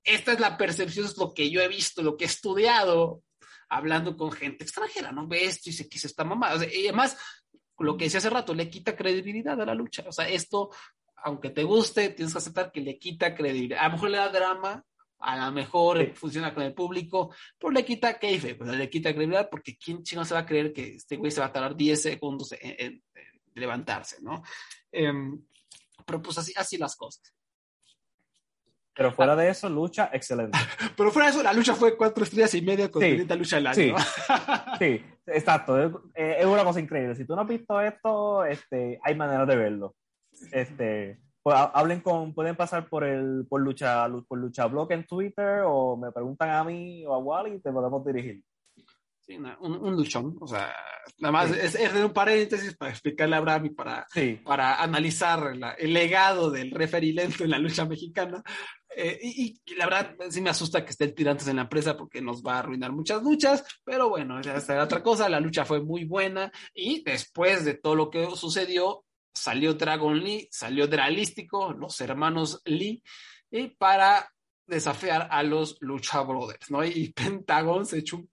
esta es la percepción, es lo que yo he visto, lo que he estudiado, hablando con gente extranjera, ¿no? Ve esto y dice que se está mamada. O sea, y además, lo que decía hace rato, le quita credibilidad a la lucha. O sea, esto, aunque te guste, tienes que aceptar que le quita credibilidad. A lo mejor le da drama, a lo mejor sí. funciona con el público, pero le quita keife, pues le quita credibilidad porque quién chino se va a creer que este güey se va a tardar 10 segundos en, en, en levantarse, ¿no? Eh, pero pues así, así las cosas. Pero fuera de eso, lucha excelente. Pero fuera de eso, la lucha fue cuatro estrellas y media con sí. lucha del año. Sí, sí exacto. Es, es, una cosa increíble. Si tú no has visto esto, este, hay maneras de verlo. Este, pues, hablen con, pueden pasar por el por lucha por lucha blog en Twitter o me preguntan a mí o a Wally y te podemos dirigir. Sí, un, un, luchón, o sea, nada más es, es, de un paréntesis para explicarle a Abraham y para, para analizar la, el legado del referee lento en la lucha mexicana. Eh, y, y, la verdad, sí me asusta que estén tirantes en la empresa porque nos va a arruinar muchas luchas, pero bueno, ya está otra cosa. La lucha fue muy buena y después de todo lo que sucedió, salió Dragon Lee, salió Dralístico, los hermanos Lee, y para desafiar a los Lucha Brothers, ¿no? Y Pentagon se echó un.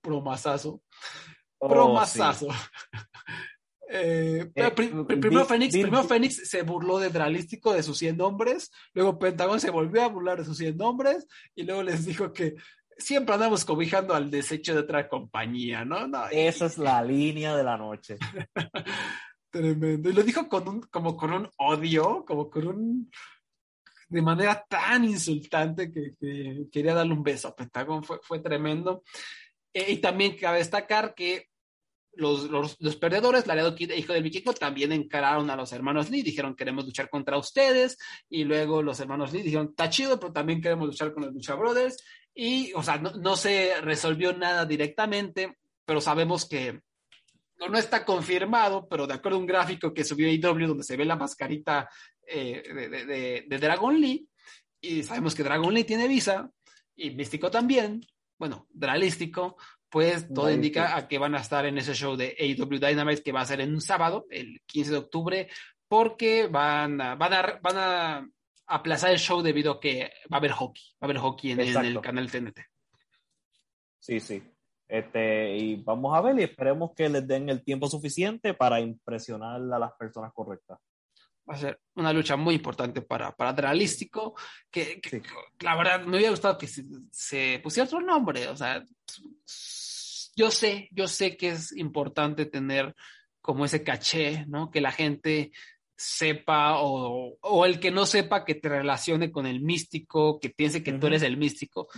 Oh. Eh, eh, primero, Fénix, primero Fénix se burló de Dralístico de sus 100 nombres, luego Pentagon se volvió a burlar de sus 100 nombres y luego les dijo que siempre andamos cobijando al desecho de otra compañía, ¿no? no Esa es la línea de la noche. Tremendo. Y lo dijo con un, como con un odio, como con un de manera tan insultante que, quería darle un beso a Pentagón, fue, fue tremendo. Eh, y también cabe destacar que los, los, los perdedores, Laredo Kid e Hijo del Vikingo, también encararon a los hermanos Lee, dijeron queremos luchar contra ustedes, y luego los hermanos Lee dijeron, está chido, pero también queremos luchar con los Lucha Brothers, y, o sea, no, no se resolvió nada directamente, pero sabemos que no, está confirmado, pero de acuerdo a un gráfico que subió IW donde se ve la mascarita eh, de, de, de, Dragon Lee, y sabemos que Dragon Lee tiene visa, y Místico también, bueno, Dralístico, pues todo indica a que van a estar en ese show de AW Dynamite que va a ser en un sábado, el 15 de octubre, porque van a, van a, van a aplazar el show debido a que va a haber hockey, va a haber hockey en, en el canal TNT. Sí, sí. Este, y vamos a ver y esperemos que les den el tiempo suficiente para impresionar a las personas correctas va a ser una lucha muy importante para, para Dralístico, que, que la verdad me hubiera gustado que se, se, pusiera otro nombre, o sea, yo sé, yo sé que es importante tener como ese caché, ¿no? Que la gente sepa o, o el que no sepa que te relacione con el místico, que piense que uh -huh. tú eres el místico.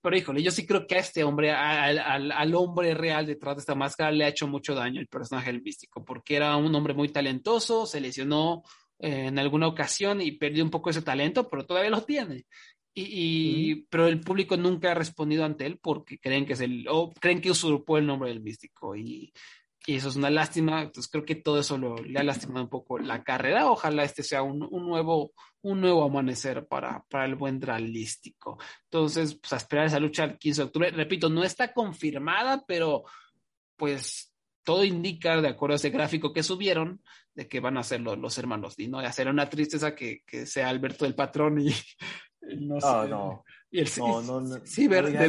Pero híjole, yo sí creo que a este hombre, al, al, al, hombre real detrás de esta máscara, le ha hecho mucho daño el personaje del místico, porque era un hombre muy talentoso, se lesionó eh, en alguna ocasión y perdió un poco ese talento, pero todavía lo tiene. Y, y mm. pero el público nunca ha respondido ante él porque creen que es el, o creen que usurpó el nombre del místico. Y, y eso es una lástima. Entonces creo que todo eso lo, le ha lastimado un poco la carrera. Ojalá este sea un, un nuevo un nuevo amanecer para, para el buen dralístico. Entonces, pues a esperar esa lucha el 15 de octubre. Repito, no está confirmada, pero pues todo indica, de acuerdo a ese gráfico que subieron, de que van a ser los, los hermanos y ¿no? Y hacer una tristeza que, que, sea Alberto el patrón y, y no oh, sé. No. Y el no, no, no, Ciber no de.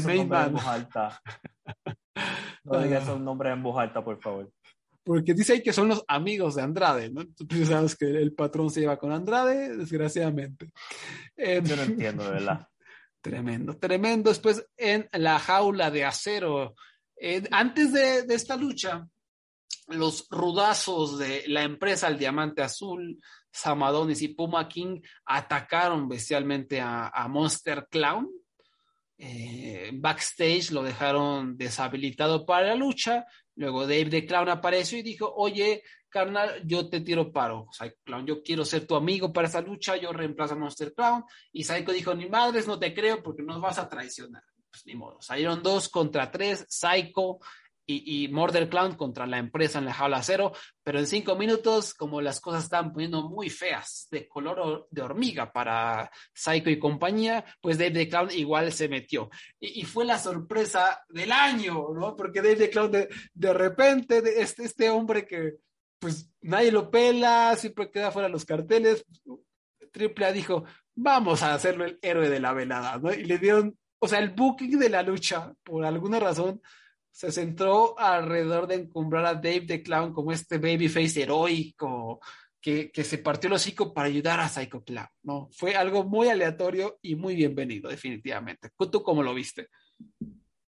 No digas esos nombres en voz alta, por favor porque dice ahí que son los amigos de Andrade, ¿no? Tú sabes que el patrón se lleva con Andrade, desgraciadamente. Eh, Yo no entiendo, de verdad. Tremendo, tremendo. Después en la jaula de acero, eh, antes de, de, esta lucha, los rudazos de la empresa El Diamante Azul, Samadonis y Puma King atacaron bestialmente a, a Monster Clown. Eh, backstage lo dejaron deshabilitado para la lucha Luego Dave the Clown apareció y dijo, oye, carnal, yo te tiro paro. Psycho Clown, yo quiero ser tu amigo para esa lucha, yo reemplazo a Monster Clown. Y Psycho dijo, ni madres, no te creo porque nos vas a traicionar. Pues ni modo. Salieron dos contra tres, Psycho y, y Murder Clown contra la empresa en la jaula cero, pero en cinco minutos, como las cosas estaban poniendo muy feas, de color de hormiga para Psycho y compañía, pues Dave the Clown igual se metió. Y, y fue la sorpresa del año, ¿no? Porque Dave the Clown de, de repente, de este, este hombre que pues nadie lo pela, siempre queda fuera los carteles, Triple A dijo, vamos a hacerlo el héroe de la velada, ¿no? Y le dieron, o sea, el booking de la lucha, por alguna razón, se centró alrededor de encumbrar a Dave the Clown como este babyface heroico que, que se partió el hocico para ayudar a Psycho Clown, ¿no? Fue algo muy aleatorio y muy bienvenido, definitivamente. ¿Tú cómo lo viste?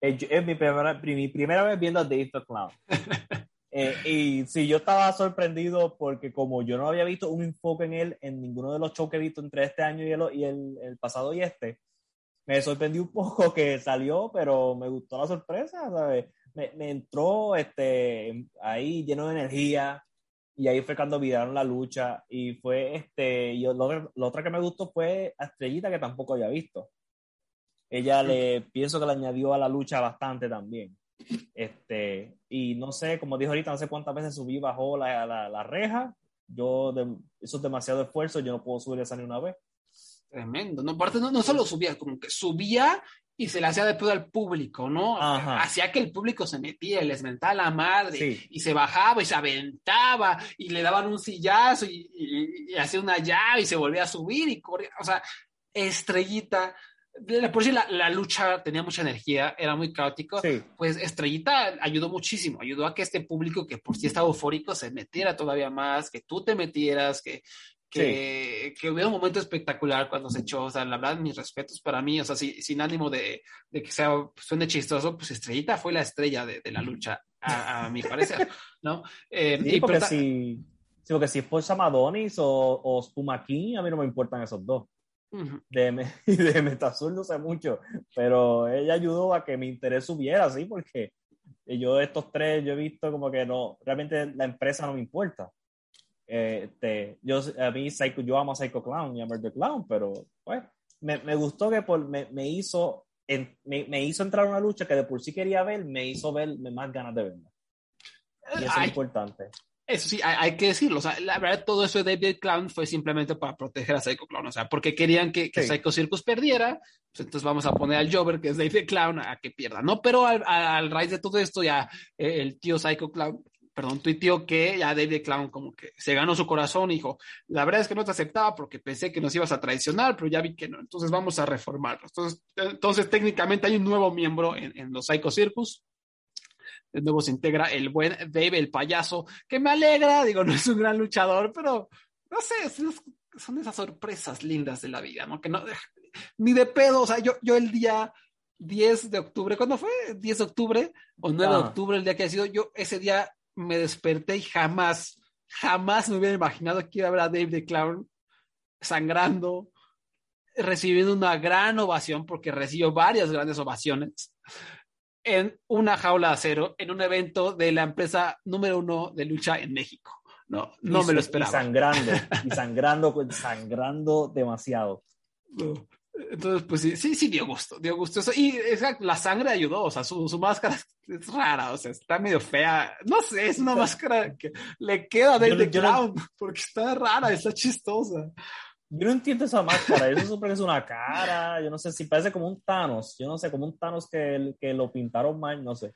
Es, es mi, primera, mi primera vez viendo a Dave the Clown. eh, y sí, yo estaba sorprendido porque como yo no había visto un enfoque en él en ninguno de los shows que he visto entre este año y el, y el, el pasado y este, me sorprendió un poco que salió, pero me gustó la sorpresa, ¿sabes? Me, me, entró este, ahí lleno de energía. y ahí fue cuando viraron la lucha y fue este, y lo, lo otro que me gustó fue a Estrellita que tampoco había visto. Ella le, pienso que le añadió a la lucha bastante también. Este, y no sé, como dijo ahorita, no sé cuántas veces subí y bajó la, la, la reja. Yo, de, eso es demasiado esfuerzo, yo no puedo subir esa ni una vez. Tremendo, ¿no? Aparte, no, no solo subía, como que subía y se le hacía de pedo al público, ¿no? Ajá. Hacía que el público se metía y les mentaba la madre Sí. y se bajaba y se aventaba y le daban un sillazo y, y- y hacía una llave y se volvía a subir y corría, o sea, estrellita. La- Por si la, la lucha tenía mucha energía, era muy caótico, Sí, pues Estrellita ayudó muchísimo, ayudó a que este público que por sí estaba eufórico se metiera todavía más, que tú te metieras, que, que, que hubiera un momento espectacular cuando se echó, o sea, la verdad, mis respetos para mí, o sea, si- sin ánimo de, de que sea, suene chistoso, pues Estrellita fue la estrella de, de la lucha, a, a mi parecer, ¿no? Eh, sí y porque si, sí, porque si es por Samadonis o, o Spuma King, a mí no me importan esos dos. Ujú. de, Me- de Metazul no sé mucho, pero ella ayudó a que mi interés subiera, ¿sí? Porque yo estos tres, yo he visto como que no, realmente la empresa no me importa. Eh, Este, yo, a mí, Psycho, yo amo a Psycho Clown y a Murder Clown, pero pues me, me gustó que por, me, me hizo en- me, me hizo entrar a una lucha que de por sí quería ver, me hizo ver más ganas de verla. Y eso Ay, es importante. Eso sí, hay, hay que decirlo. O sea, la verdad, todo eso de David Clown fue simplemente para proteger a Psycho Clown. O sea, porque querían que, que Sí. Psycho Circus perdiera. Pues entonces vamos a poner al Jover, que es David Clown, a que pierda. No, pero al, al- al raíz de todo esto, ya eh, el tío Psycho Clown, perdón, tuiteó que ya David Clown como que se ganó su corazón y dijo, la verdad es que no te aceptaba porque pensé que nos ibas a traicionar, pero ya vi que no. Entonces vamos a reformarlo. Entonces, entonces técnicamente hay un nuevo miembro en, en los Psycho Circus. De nuevo se integra el buen Dave, el payaso, que me alegra, digo, no es un gran luchador, pero no sé, son, esas sorpresas lindas de la vida, ¿no? Que no, ni de pedo, o sea, yo, yo el día 10 de octubre, ¿cuándo fue? 10 de octubre o 9 de Ah. octubre, el día que ha sido, yo ese día me desperté y jamás, jamás me hubiera imaginado que iba a ver a Dave the Clown sangrando, recibiendo una gran ovación, porque recibió varias grandes ovaciones en una jaula de acero, en un evento de la empresa número uno de lucha en México. No, no Y me lo esperaba. Y sangrando, y sangrando, pues, sangrando demasiado. No. Entonces, pues sí, sí, sí dio gusto, dio gusto eso. Y exacto, la sangre ayudó, o sea, su, su máscara es rara, o sea, está medio fea. No sé, es una máscara que le queda a Yo Dave no- Clown, porque está rara, está chistosa. Yo no entiendo esa máscara, eso que es una cara, yo no sé si parece como un Thanos, yo no sé, como un Thanos que, que lo pintaron mal, no sé.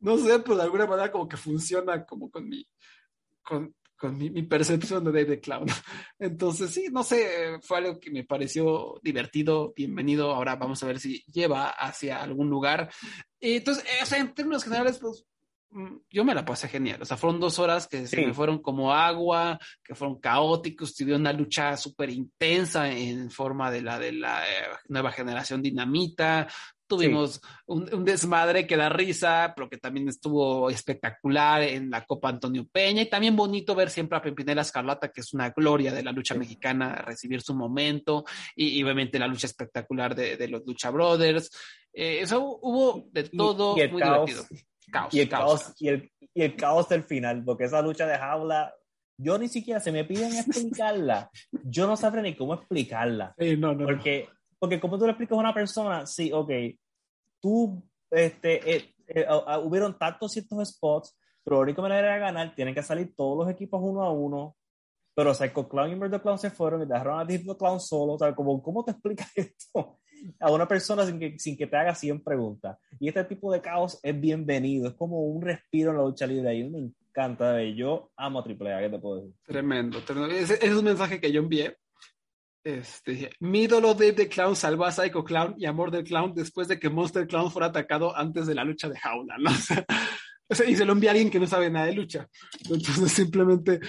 No sé, pero de alguna manera como que funciona como con mi, con, con mi, mi percepción de Dave the Clown. Entonces, sí, no sé, fue algo que me pareció divertido, bienvenido. Ahora vamos a ver si lleva hacia algún lugar. Y entonces, eh, o sea, en términos generales, pues mm, yo me la pasé genial. O sea, fueron dos horas que se me fueron como agua, que fueron caóticos, tuvieron una lucha súper intensa en forma de la de la eh, nueva generación dinamita. Tuvimos un, un desmadre que da risa, pero que también estuvo espectacular en la Copa Antonio Peña y también bonito ver siempre a Pimpinela Escarlata, que es una gloria de la lucha Sí. mexicana, recibir su momento y, y obviamente la lucha espectacular de, de los Lucha Brothers. Eh, eso hubo de Y- todo y el muy caos, divertido. Caos, Y el caos, caos, y el, y el caos del final, porque esa lucha de jaula, yo ni siquiera, se me piden explicarla, yo no sabré ni cómo explicarla. Sí, no, no. Porque, porque como tú le explicas a una persona, sí, ok, tú, este, eh, eh, ah, hubieron tantos ciertos spots, pero la única manera de ganar, tienen que salir todos los equipos uno a uno, pero Psycho Clown y Murder Clown se fueron y dejaron a Disney Clown solo, o sea, como, ¿cómo te explicas esto a una persona sin que, sin que te haga 100 preguntas? Y este tipo de caos es bienvenido, es como un respiro en la lucha libre, y me encanta, yo amo a Triple A, ¿qué te puedo decir? Tremendo, tremendo. Ese, ese es un mensaje que yo envié. Este, mi ídolo Dave the Clown salvó a Psycho Clown y Amor del Clown después de que Monster Clown fuera atacado antes de la lucha de jaula, ¿no? O sea, y se lo envía a alguien que no sabe nada de lucha. Entonces, simplemente,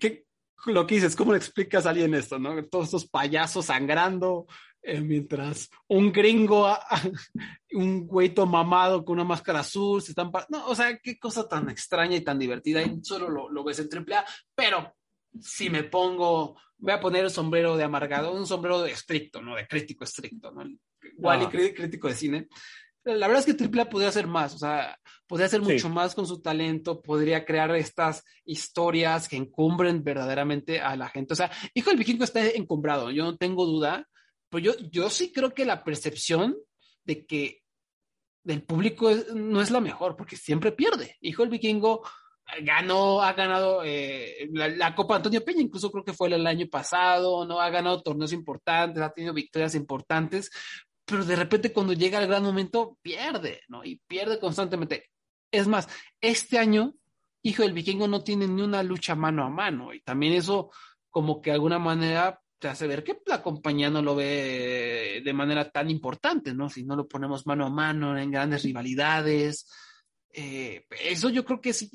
¿qué, lo que dices, ¿cómo le explicas a alguien esto, no? Todos estos payasos sangrando, eh, mientras un gringo, a- a- un güeyto mamado con una máscara azul, se están... No, o sea, qué cosa tan extraña y tan divertida. Y solo lo, lo ves en AAA, pero si me pongo, voy a poner el sombrero de amargado, un sombrero de estricto, ¿no? De crítico estricto, ¿no? Igual y Ajá. crí- crítico de cine. la verdad es que Triple A podría hacer más, o sea, podría hacer mucho más con su talento, podría crear estas historias que encumbren verdaderamente a la gente. O sea, Hijo del Vikingo está encumbrado, yo no tengo duda, pero yo, yo sí creo que la percepción de que del público no es la mejor, porque siempre pierde. Hijo del Vikingo ganó, ha ganado eh, la, Copa Antonio Peña, incluso creo que fue el, año pasado, ¿no? Ha ganado torneos importantes, ha tenido victorias importantes, pero de repente cuando llega el gran momento pierde, ¿no? Y pierde constantemente. Es más, este año, Hijo del Vikingo no tiene ni una lucha mano a mano y también eso como que de alguna manera te hace ver que la compañía no lo ve de manera tan importante, ¿no? Si no lo ponemos mano a mano en grandes rivalidades. Eh, eso yo creo que sí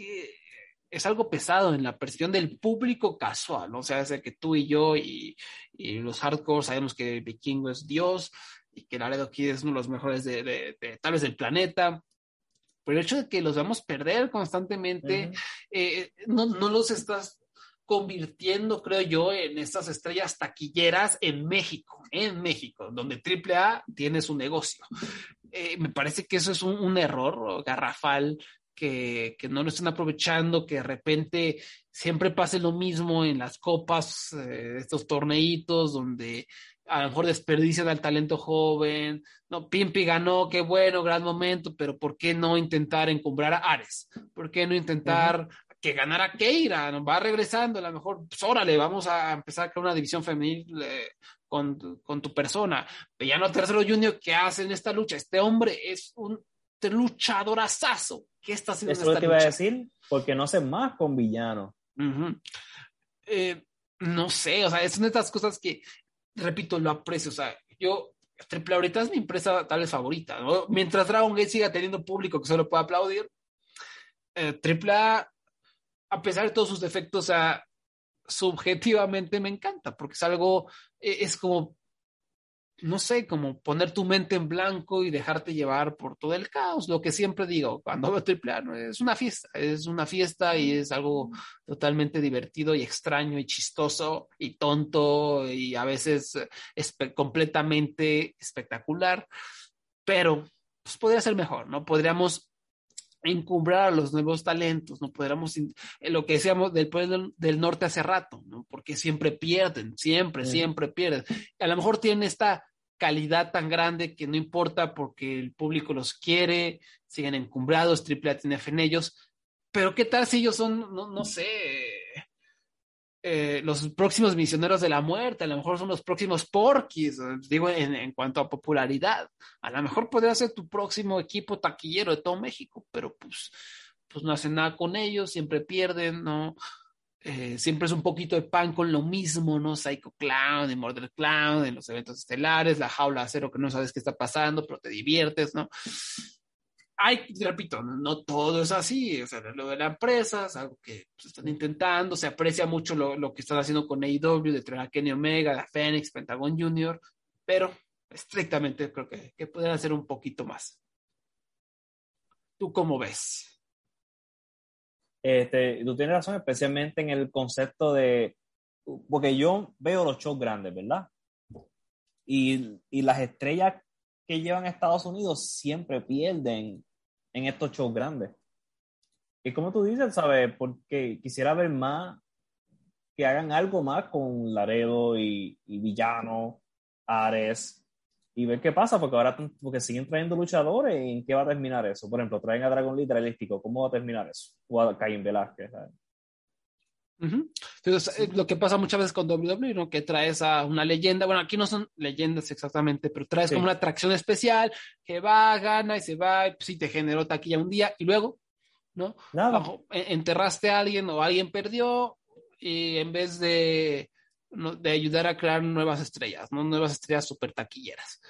es algo pesado en la percepción del público casual, ¿no? O sea, es que tú y yo y, y los hardcore sabemos que Vikingo es Dios, y que Laredo Kid es uno de los mejores de, de, tal vez del planeta. Pero el hecho de que los vamos a perder constantemente, eh, no, no los estás convirtiendo, creo yo, en estas estrellas taquilleras en México, en México, donde AAA tiene su negocio. Eh, me parece que eso es un, un error garrafal que, que, no lo están aprovechando, que de repente siempre pase lo mismo en las copas, eh, estos torneitos donde a lo mejor desperdician al talento joven, no, Pimpi ganó, qué bueno, gran momento, pero ¿por qué no intentar encumbrar a Ares? ¿Por qué no intentar que ganara Keira? ¿no? Va regresando, a lo mejor, pues órale, vamos a empezar con una división femenil eh, con, con, tu persona. Villano Tercero Junior, ¿qué hace en esta lucha? Este hombre es un luchadorazazo. ¿Qué está haciendo Eso te iba a decir, porque no hace más con Villano. eh, no sé, o sea, es una de estas cosas que repito, lo aprecio. O sea, yo, Triple ahorita es mi empresa tal vez favorita, ¿no? Mientras Dragon Gate siga teniendo público que solo pueda aplaudir, eh, Triple A, a pesar de todos sus defectos, o sea, subjetivamente me encanta, porque es algo, eh, es como no sé, como poner tu mente en blanco y dejarte llevar por todo el caos. Lo que siempre digo, cuando veo triple A, es una fiesta, es una fiesta y es algo totalmente divertido y extraño y chistoso y tonto y a veces completamente espectacular, pero pues podría ser mejor, ¿no? Podríamos encumbrar a los nuevos talentos, no podríamos, lo que decíamos del pueblo del norte hace rato, ¿no? Porque siempre pierden, siempre, siempre pierden. A lo mejor tienen esta calidad tan grande que no importa porque el público los quiere, siguen encumbrados, triple A tiene fe en ellos, pero qué tal si ellos son, no, no sé, eh, los próximos misioneros de la muerte, a lo mejor son los próximos porquis, digo, en, cuanto a popularidad. A lo mejor podría ser tu próximo equipo taquillero de todo México, pero pues, pues no hacen nada con ellos, siempre pierden, ¿no? Eh, siempre es un poquito de pan con lo mismo, ¿no? Psycho Clown, de Murder Clown, en los eventos estelares, la jaula de acero que no sabes qué está pasando, pero te diviertes, ¿no? Hay, repito, no, todo es así, o sea, lo de la empresa es algo que pues, están intentando, se aprecia mucho lo, lo, que están haciendo con AEW, de traer a Kenny Omega, la Phoenix, Pentagon Junior, pero estrictamente creo que, que pueden hacer un poquito más. ¿Tú cómo ves? Este, tú tienes razón, especialmente en el concepto de, porque yo veo los shows grandes, ¿verdad? Y, y las estrellas que llevan a Estados Unidos siempre pierden en estos shows grandes. Y como tú dices, ¿sabes? Porque quisiera ver más, que hagan algo más con Laredo y, Villano, Ares, y ver qué pasa, porque ahora porque siguen trayendo luchadores, ¿en qué va a terminar eso? Por ejemplo, traen a Dragon Lee ¿cómo va a terminar eso? O a Caín Velázquez. Entonces, eh, lo que pasa muchas veces con WWE, ¿no? Que traes a una leyenda, bueno, aquí no son leyendas exactamente, pero traes como una atracción especial que va, gana y se va, y pues, sí te generó taquilla un día y luego, ¿no? Nada. enterraste a alguien o alguien perdió y en vez de de ayudar a crear nuevas estrellas, ¿no? nuevas estrellas super taquilleras.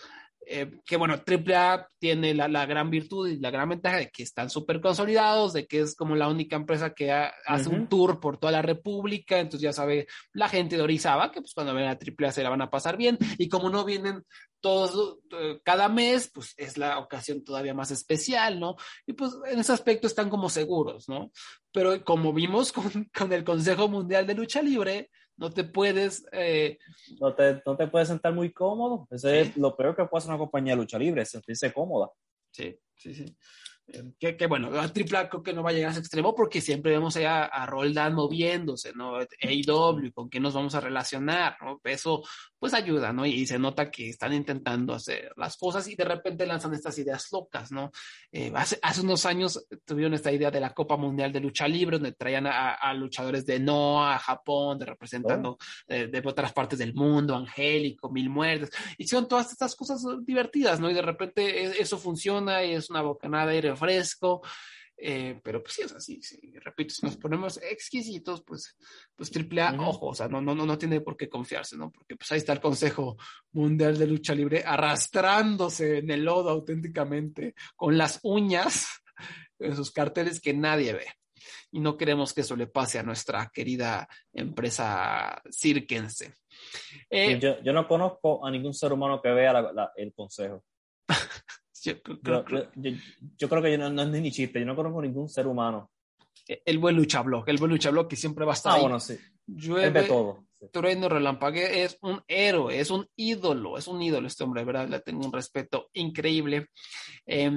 Eh, que bueno, AAA tiene la, la, gran virtud y la gran ventaja de que están súper consolidados, de que es como la única empresa que hace un tour por toda la República, entonces ya sabe la gente de Orizaba que pues cuando ven a AAA se la van a pasar bien y como no vienen todos eh, cada mes, pues es la ocasión todavía más especial, ¿no? Y pues en ese aspecto están como seguros, ¿no? Pero como vimos con, con el Consejo Mundial de Lucha Libre, no te puedes... Eh... No, te, no te puedes sentar muy cómodo. Eso ¿Sí? es lo peor que puede hacer una compañía de lucha libre, sentirse cómoda. Sí, sí, sí. Que, que, bueno, a AAA creo que no va a llegar a ese extremo porque siempre vemos a, a Roldán moviéndose, ¿no? AEW, con qué nos vamos a relacionar, ¿no? Eso pues ayuda, ¿no? Y, se nota que están intentando hacer las cosas y de repente lanzan estas ideas locas, ¿no? Eh, hace, hace, unos años tuvieron esta idea de la Copa Mundial de Lucha Libre, donde traían a, a luchadores de Noah, Japón, de representando oh. de, de, otras partes del mundo, Angélico, Mil Muertes, hicieron todas estas cosas divertidas, ¿no? Y de repente eso funciona y es una bocanada de fresco. Eh, pero pues sí, es así, sí, repito, si nos ponemos exquisitos, pues, pues triple A, ojo, o sea, no, no, no, no tiene por qué confiarse, ¿no? Porque pues ahí está el Consejo Mundial de Lucha Libre arrastrándose en el lodo auténticamente, con las uñas en sus carteles que nadie ve. Y no queremos que eso le pase a nuestra querida empresa cirquense. Eh, yo, yo, no conozco a ningún ser humano que vea la, la, el consejo. Yo creo, yo, yo, yo creo que yo no, no, es ni chiste, yo no conozco ningún ser humano. El buen luchablog, el buen luchablog que siempre va a estar ah, ahí. bueno, sí. Llueve, de todo. Sí. trueno, relampague, es un héroe, es un ídolo, es un ídolo este hombre, verdad, le tengo un respeto increíble. Eh,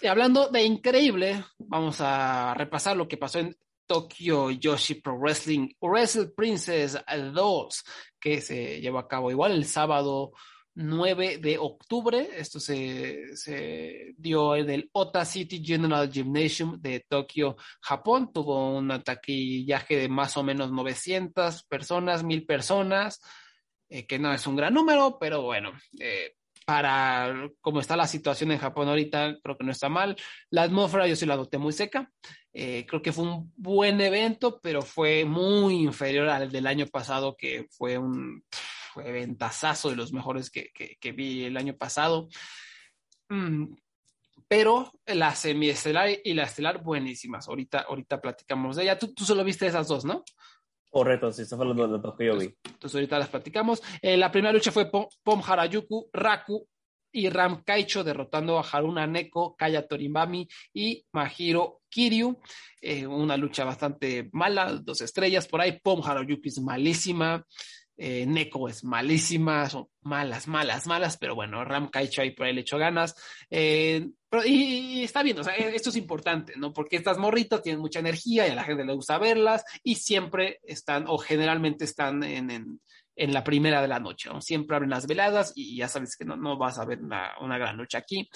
y hablando de increíble, vamos a repasar lo que pasó en Tokyo Yoshi Pro Wrestling Wrestle Princess 2, que se llevó a cabo igual el sábado 9 de octubre. Esto se, se, dio en el Ota City General Gymnasium de Tokio, Japón. Tuvo un taquillaje de más o menos 900 personas, 1000 personas, eh, que no es un gran número, pero bueno. Eh, para cómo está la situación en Japón ahorita, creo que no está mal. La atmósfera yo sí la noté muy seca. Eh, creo que fue un buen evento, pero fue muy inferior al del año pasado, que fue un fue ventazazo de los mejores que, que, que vi el año pasado. Mm, pero la semiestelar y la estelar buenísimas. Ahorita, ahorita platicamos de ella. Tú, tú solo viste esas dos, ¿no? Correcto, sí, eso fue lo, lo, lo que yo vi. Entonces, entonces ahorita las platicamos. Eh, la primera lucha fue Pom, Pom Harayuku, Raku y Ram Kaicho derrotando a Haruna Neko, Kaya Torimbami y Mahiro Kiryu. Eh, una lucha bastante mala, dos estrellas por ahí. Pom Harayuku es malísima. Eh, Neko es malísima, son malas, malas, malas, pero bueno, Ram Kaicho ahí por ahí le echó ganas. Eh, y, y, está bien, o sea, esto es importante, ¿no? Porque estas morritas tienen mucha energía y a la gente le gusta verlas y siempre están, o generalmente están en, en, en la primera de la noche, ¿no? Siempre abren las veladas y ya sabes que no, no vas a ver una, gran lucha aquí.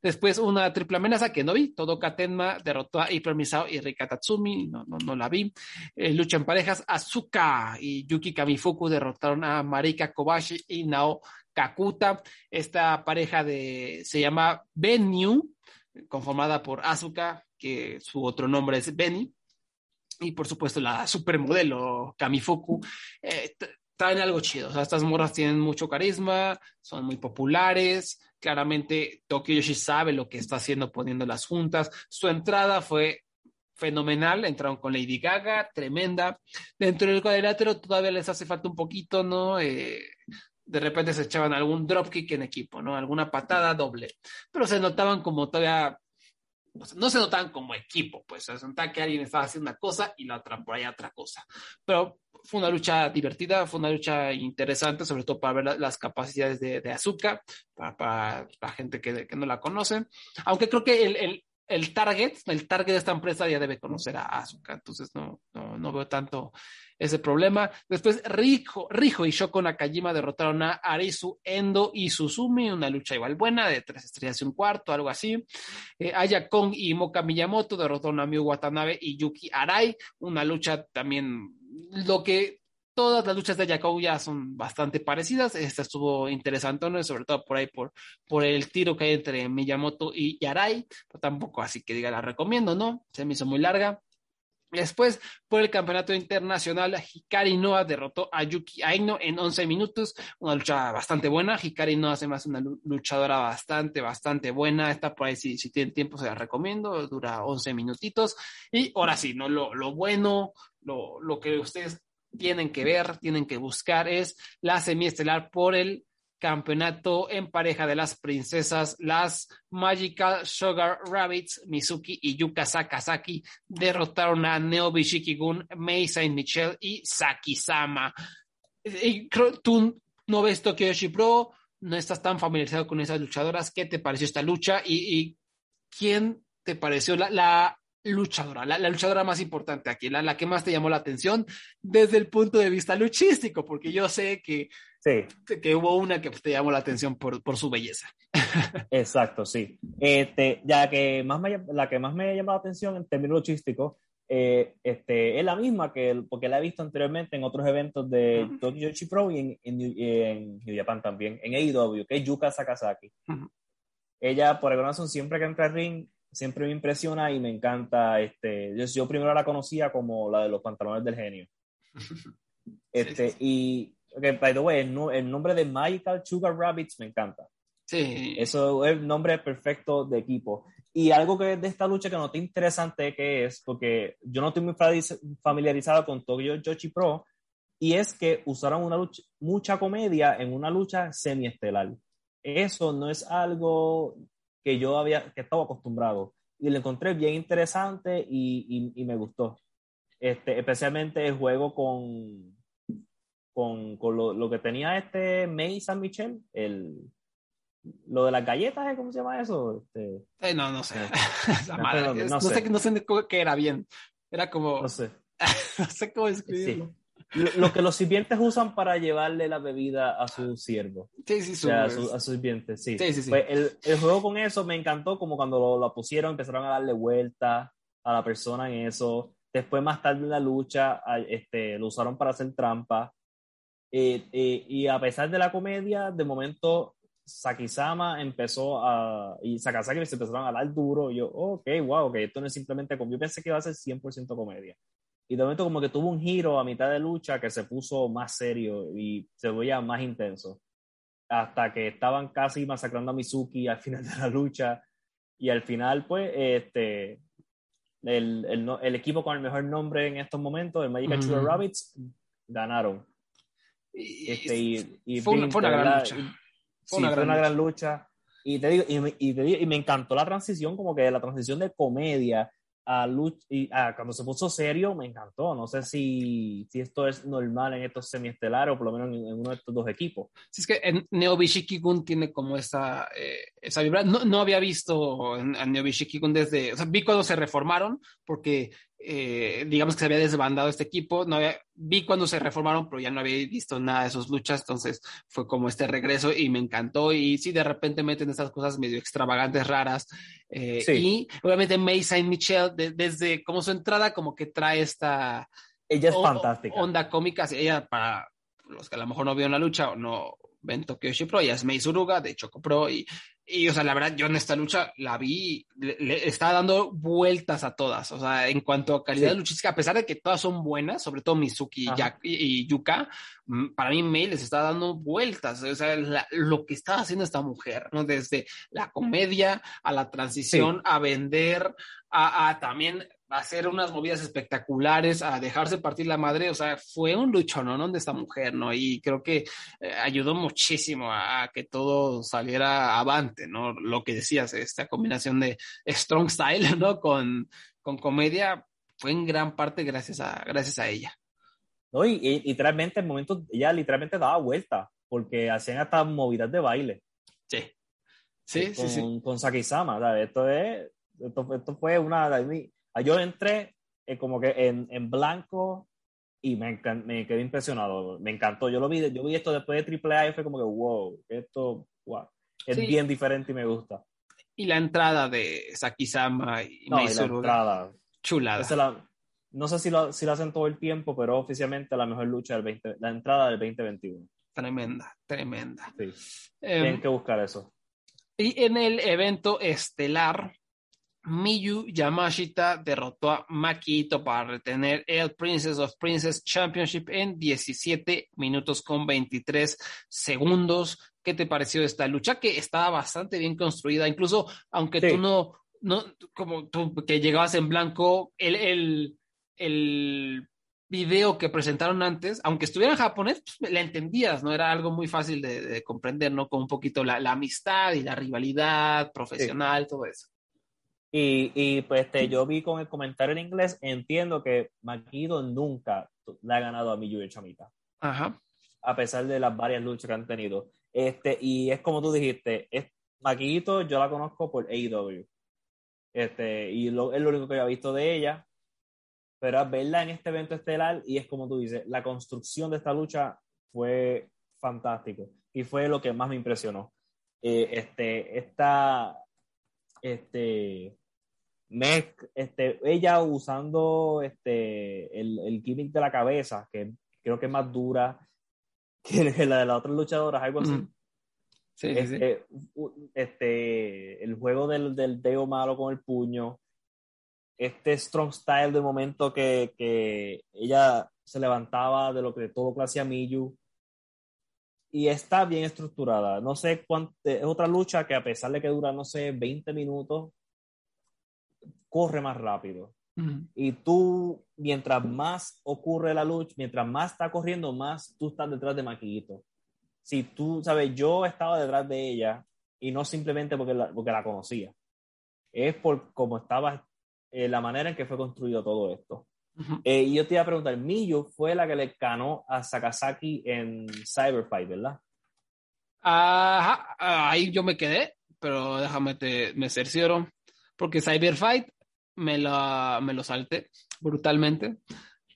Después una triple amenaza que no vi, todo Katenma derrotó a Hyper Misao y Rika Tatsumi, no, no, no la vi. Eh, lucha en parejas, Azuka y Yuki Kamifuku derrotaron a Marika Kobashi y Nao Kakuta. Esta pareja de, se llama Benyu, conformada por Azuka, que su otro nombre es Benny, y por supuesto la supermodelo Kamifuku. Eh, traen algo chido. O sea, estas morras tienen mucho carisma, son muy populares. Claramente, Tokyo Yoshi sabe lo que está haciendo poniéndolas juntas. Su entrada fue fenomenal. Entraron con Lady Gaga, tremenda. Dentro del cuadrilátero todavía les hace falta un poquito, ¿no? Eh, de repente se echaban algún dropkick en equipo, ¿no? Alguna patada doble. Pero se notaban como todavía no se notaban como equipo, pues se notaba que alguien estaba haciendo una cosa y la otra por allá otra cosa. Pero fue una lucha divertida, fue una lucha interesante, sobre todo para ver la, las capacidades de, de Azuka, para, para, la gente que, que, no la conoce. Aunque creo que el, el, target, el target de esta empresa ya debe conocer a Azuka, entonces no, no, no veo tanto ese problema. Después, Rijo, Rijo y Shoko Nakajima derrotaron a Arisu, Endo y Susumi, una lucha igual buena, de tres estrellas y un cuarto, algo así. Eh, Aya Kong y Moka Miyamoto derrotaron a Miu Watanabe y Yuki Arai, una lucha también, lo que todas las luchas de Yakou ya son bastante parecidas. Esta estuvo interesante, sobre todo por ahí, por, por el tiro que hay entre Miyamoto y Yarai, pero tampoco así que diga la recomiendo, ¿no? Se me hizo muy larga. Después, por el campeonato internacional, Hikari Noah derrotó a Yuki Aino en 11 minutos, una lucha bastante buena. Hikari Noah se me una luchadora bastante, bastante buena. Está por ahí, si, si tienen tiempo, se la recomiendo. Dura 11 minutitos. Y ahora sí, ¿no? Lo, lo bueno, lo, lo que ustedes tienen que ver, tienen que buscar es la semiestelar por el campeonato en pareja de las princesas, las Magical Sugar Rabbits, Mizuki y Yuka Sakazaki derrotaron a Neo Bishiki-gun, Mei Saint Michel y Saki-sama. Tú no ves Tokyo Yoshi Pro, no estás tan familiarizado con esas luchadoras. ¿Qué te pareció esta lucha? Y, y ¿quién te pareció la luchadora, la, la, luchadora más importante aquí, la, la, que más te llamó la atención desde el punto de vista luchístico? Porque yo sé que, sí. que hubo una que te llamó la atención por, por su belleza. Exacto, sí. Este, ya que más me, la que más me llamó la atención en términos luchísticos eh, este, es la misma que porque la he visto anteriormente en otros eventos de uh -huh. Tokyo Pro y en, en, en, New Japan también, en AEW, que es Yuka Sakazaki. Uh -huh. Ella, por alguna razón, siempre que entra al ring, siempre me impresiona y me encanta. Este, yo, yo primero la conocía como la de los pantalones del genio. Este, sí, sí. Y, okay, by the way, el, el, nombre de Magical Sugar Rabbits me encanta. Sí. Eso es el nombre perfecto de equipo. Y algo que de esta lucha que noté interesante que es, porque yo no estoy muy familiarizado con Tokyo Joshi Pro, y es que usaron una lucha, mucha comedia en una lucha semiestelar. Eso no es algo que yo había, que estaba acostumbrado. Y lo encontré bien interesante y, y, y me gustó. Este, especialmente el juego con, con, con lo, lo, que tenía este May San Michel, el, lo de las galletas, ¿cómo se llama eso? Este, eh, no, no sé. madre, no, no, no, sé. no, sé. qué era bien. Era como. No sé. no sé cómo escribirlo. Sí. Lo, que los sirvientes usan para llevarle la bebida a su siervo. Sí, sí, su, o sea, a, su, a sus sirvientes, sí. Sí, sí, sí. Pues el, el, juego con eso me encantó, como cuando lo, lo pusieron, empezaron a darle vuelta a la persona en eso. Después, más tarde en la lucha, este, lo usaron para hacer trampa. Eh, eh, y a pesar de la comedia, de momento Sakizama empezó a. Y Sakazaki se empezaron a dar duro. Y yo, ok, wow, ok, esto no es simplemente comedia. Yo pensé que iba a ser 100% comedia. Y de momento, como que tuvo un giro a mitad de lucha que se puso más serio y se veía más intenso. Hasta que estaban casi masacrando a Mizuki al final de la lucha. Y al final, pues, este. El, el, el equipo con el mejor nombre en estos momentos, el Magic mm -hmm. Rabbits, ganaron. Este, y, y fue, una, fue una gran lucha. Fue una, sí, gran, fue una gran lucha. Y te digo, y y, te digo, y me encantó la transición, como que la transición de comedia a lucha, y a, cuando se puso serio, me encantó. No sé si, si esto es normal en estos semiestelares o por lo menos en, en uno de estos dos equipos. Sí, es que en Neobishiki-gun tiene como esa, eh, esa vibra. No, no había visto a Neobishiki-gun desde, o sea, vi cuando se reformaron, porque eh, digamos que se había desbandado este equipo, no había, vi cuando se reformaron, pero ya no había visto nada de sus luchas, entonces fue como este regreso y me encantó y sí, de repente meten estas cosas medio extravagantes, raras, eh, sí. y obviamente May Saint Michel, de, desde como su entrada, como que trae esta... Ella es o, fantástica. Onda cómica, ella para los que a lo mejor no vieron la lucha o no ven Tokyo Pro, ella es Mei Suruga de Choco Pro y y, o sea, la verdad, yo en esta lucha la vi, le, le estaba dando vueltas a todas. O sea, en cuanto a calidad sí. luchística, a pesar de que todas son buenas, sobre todo Mizuki y, y, Yuka, para mí Mei les está dando vueltas. O sea, la, lo que está haciendo esta mujer, ¿no? Desde la comedia a la transición, sí. a vender, a, a, también hacer unas movidas espectaculares, a dejarse partir la madre, o sea, fue un luchonón de esta mujer, ¿no? Y creo que eh, ayudó muchísimo a, a, que todo saliera avante, ¿no? Lo que decías, esta combinación de strong style, ¿no? Con, con comedia, fue en gran parte gracias a, gracias a ella. No, y, y literalmente en momentos, ella literalmente daba vuelta, porque hacían hasta movidas de baile. Sí. Sí, con, sí, sí. Con Sakizama, ¿sabes? Esto es, esto, esto fue una, yo entré eh, como que en, en blanco y me, me, quedé impresionado, me encantó. Yo lo vi, yo vi esto después de AAA y fue como que, wow, esto wow, es sí. bien diferente y me gusta. Y la entrada de Sakizama y no, Maizuru, la entrada. Chulada. La, no sé si lo, si lo hacen todo el tiempo, pero oficialmente la mejor lucha del 20, la entrada del 2021. Tremenda, tremenda. Sí. Eh, Tienen que buscar eso. Y en el evento estelar, Miyu Yamashita derrotó a Makito para retener el Princess of Princess Championship en 17 minutos con 23 segundos. ¿Qué te pareció esta lucha? Que estaba bastante bien construida, incluso aunque sí. tú no, no, como tú que llegabas en blanco, el, el, el video que presentaron antes, aunque estuviera en japonés, pues, la entendías, ¿no? Era algo muy fácil de, de comprender, ¿no? Con un poquito la, la, amistad y la rivalidad profesional, sí. todo eso. Y, y pues este, yo vi con el comentario en inglés, entiendo que Makido nunca le ha ganado a Miyu Chamita. Ajá. A pesar de las varias luchas que han tenido. Este, y es como tú dijiste, es, Maquito yo la conozco por AEW. Este, y lo, es lo único que había visto de ella. Pero verla en este evento estelar, y es como tú dices, la construcción de esta lucha fue fantástico. Y fue lo que más me impresionó. Eh, este, esta, este, este, ella usando este, el, el gimmick de la cabeza, que creo que es más dura que la de las otras luchadoras, algo así. Sí, este, este, el juego del, del dedo malo con el puño, este strong style de momento que, que ella se levantaba de lo que todo que hacía Miyu y está bien estructurada. No sé cuánto, es otra lucha que a pesar de que dura, no sé, 20 minutos, corre más rápido. Y tú, mientras más ocurre la lucha, mientras más está corriendo, más tú estás detrás de Maquillito si tú, sabes, yo estaba detrás de ella y no simplemente porque la, porque la conocía, es por cómo estaba, eh, la manera en que fue construido todo esto. Eh, y yo te iba a preguntar, Miyu fue la que le ganó a Sakazaki en Cyberfight, ¿verdad? Ajá, ahí yo me quedé, pero déjame te, me cercioro, porque Cyberfight me, la, me lo salté brutalmente.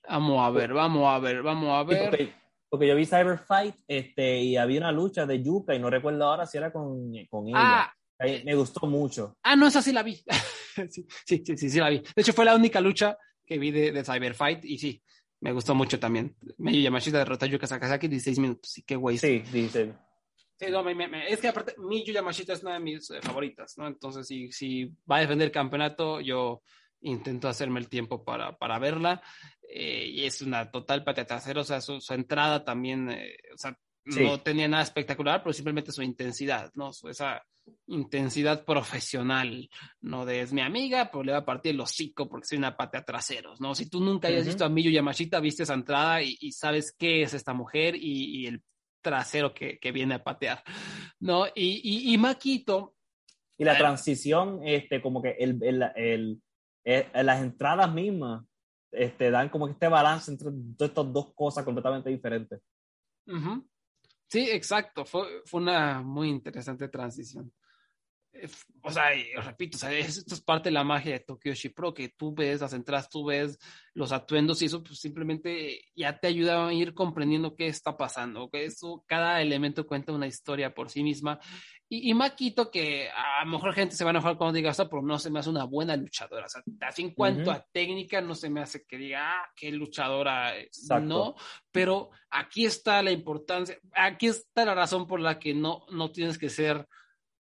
Vamos a ver, vamos a ver, vamos a ver. Porque yo vi Cyber Fight este, y había una lucha de Yuka y no recuerdo ahora si era con, con ella. Ah, me gustó mucho. Ah, no, esa sí la vi. sí, sí, sí, sí, la vi. De hecho, fue la única lucha que vi de, de Cyber Fight y sí, me gustó mucho también. Medio Yamashita derrotó a Yuka Sakazaki 16 minutos. Sí, qué güey. Sí, dice. Sí, no, me, me, es que aparte, mi Yamashita es una de mis eh, favoritas, ¿no? Entonces, si, si va a defender el campeonato, yo intento hacerme el tiempo para, para verla. Eh, y es una total patata o sea, su, entrada también, eh, o sea, no tenía nada espectacular, pero simplemente su intensidad, ¿no? esa intensidad profesional, ¿no? De es mi amiga, pues le va a partir el hocico porque soy una patea traseros, ¿no? Si tú nunca hayas visto a Miyu Yamashita, viste esa entrada y, sabes qué es esta mujer y, el trasero que, que, viene a patear, ¿no? Y, y, y Maquito. Y la transición, este, como que el, el, el, el las entradas mismas este, dan como que este balance entre estas dos cosas completamente diferentes. Sí, exacto. Fue, fue una muy interesante transición. Eh, o sea, repito, esto es parte de la magia de Tokyo Pro, que tú ves las entradas, tú ves los atuendos y eso pues, simplemente ya te ayuda a ir comprendiendo qué está pasando, que eso, cada elemento cuenta una historia por sí misma. Y, y Maquito, que a lo mejor gente se va a enojar cuando diga eso, pero no se me hace una buena luchadora. O sea, así en cuanto a técnica, no se me hace que diga, ah, qué luchadora es. No, pero aquí está la importancia, aquí está la razón por la que no, no tienes que ser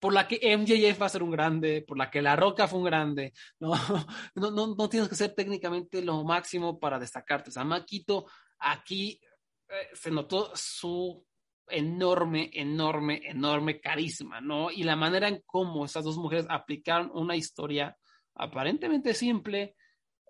por la que MJF va a ser un grande, por la que La Roca fue un grande, ¿no? No, no, no tienes que ser técnicamente lo máximo para destacarte. O sea, Maquito aquí eh, se notó su enorme, enorme, enorme carisma, ¿no? Y la manera en cómo estas dos mujeres aplicaron una historia aparentemente simple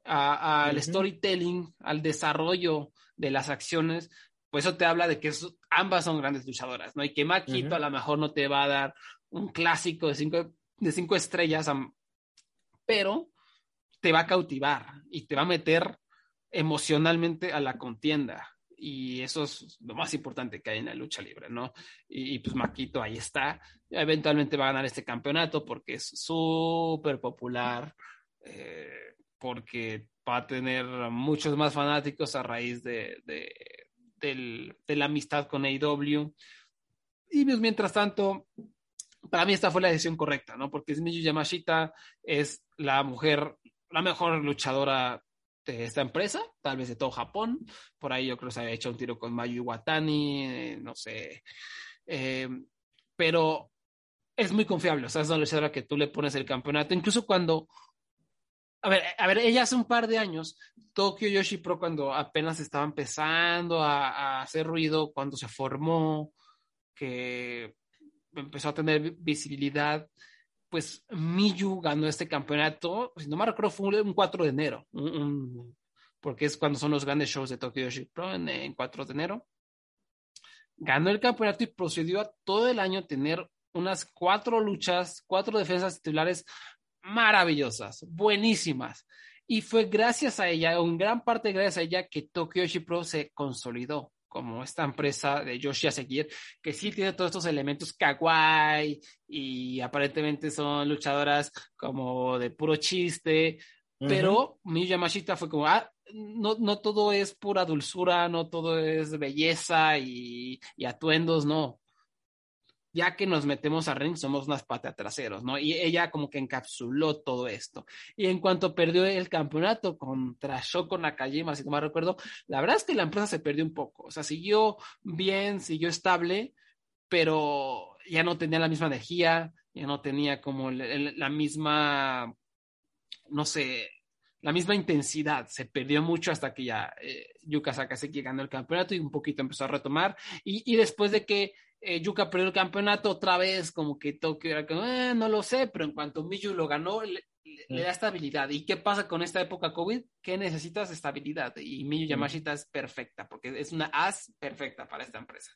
al storytelling, al desarrollo de las acciones, pues eso te habla de que ambas son grandes luchadoras, ¿no? Y que Maquito a lo mejor no te va a dar un clásico de cinco, de cinco estrellas, pero te va a cautivar y te va a meter emocionalmente a la contienda. Y eso es lo más importante que hay en la lucha libre, ¿no? Y, pues Maquito ahí está. Eventualmente va a ganar este campeonato porque es súper popular, eh, porque va a tener muchos más fanáticos a raíz de, de, la amistad con AEW. Y pues, mientras tanto, para mí esta fue la decisión correcta, ¿no? Porque Miyu Yamashita es la mujer, la mejor luchadora de esta empresa, tal vez de todo Japón. Por ahí yo creo que se había hecho un tiro con Mayu Iwatani, eh, no sé. Eh, pero es muy confiable, o sea, es una luchadora que tú le pones el campeonato, incluso cuando a ver, a ver, ella hace un par de años, Tokyo Yoshi Pro, cuando apenas estaba empezando a, a, hacer ruido, cuando se formó, que empezó a tener visibilidad, pues Miyu ganó este campeonato, si no me recuerdo, fue un 4 de enero, porque es cuando son los grandes shows de Tokyo Yoshi Pro, en, 4 de enero. Ganó el campeonato y procedió a todo el año tener unas cuatro luchas, cuatro defensas titulares maravillosas, buenísimas. Y fue gracias a ella, en gran parte gracias a ella, que Tokyo Yoshi Pro se consolidó como esta empresa de Yoshi seguir que sí tiene todos estos elementos kawaii y aparentemente son luchadoras como de puro chiste, pero Miyu Yamashita fue como, ah, no, no todo es pura dulzura, no todo es belleza y, y atuendos, no ya que nos metemos a ring, somos unas patas traseros, ¿no? Y ella como que encapsuló todo esto. Y en cuanto perdió el campeonato contra Shoko Nakajima, si no me recuerdo, la verdad es que la empresa se perdió un poco. O sea, siguió bien, siguió estable, pero ya no tenía la misma energía, ya no tenía como la misma, no sé, la misma intensidad. Se perdió mucho hasta que ya eh, Yuka Sakazaki ganó el campeonato y un poquito empezó a retomar. Y, y después de que eh, Yuka perdió el campeonato otra vez, como que Tokio era como, eh, no lo sé, pero en cuanto Miyu lo ganó, le, da estabilidad. ¿Y qué pasa con esta época COVID? Que necesitas estabilidad y Miyu Yamashita es perfecta, porque es una as perfecta para esta empresa.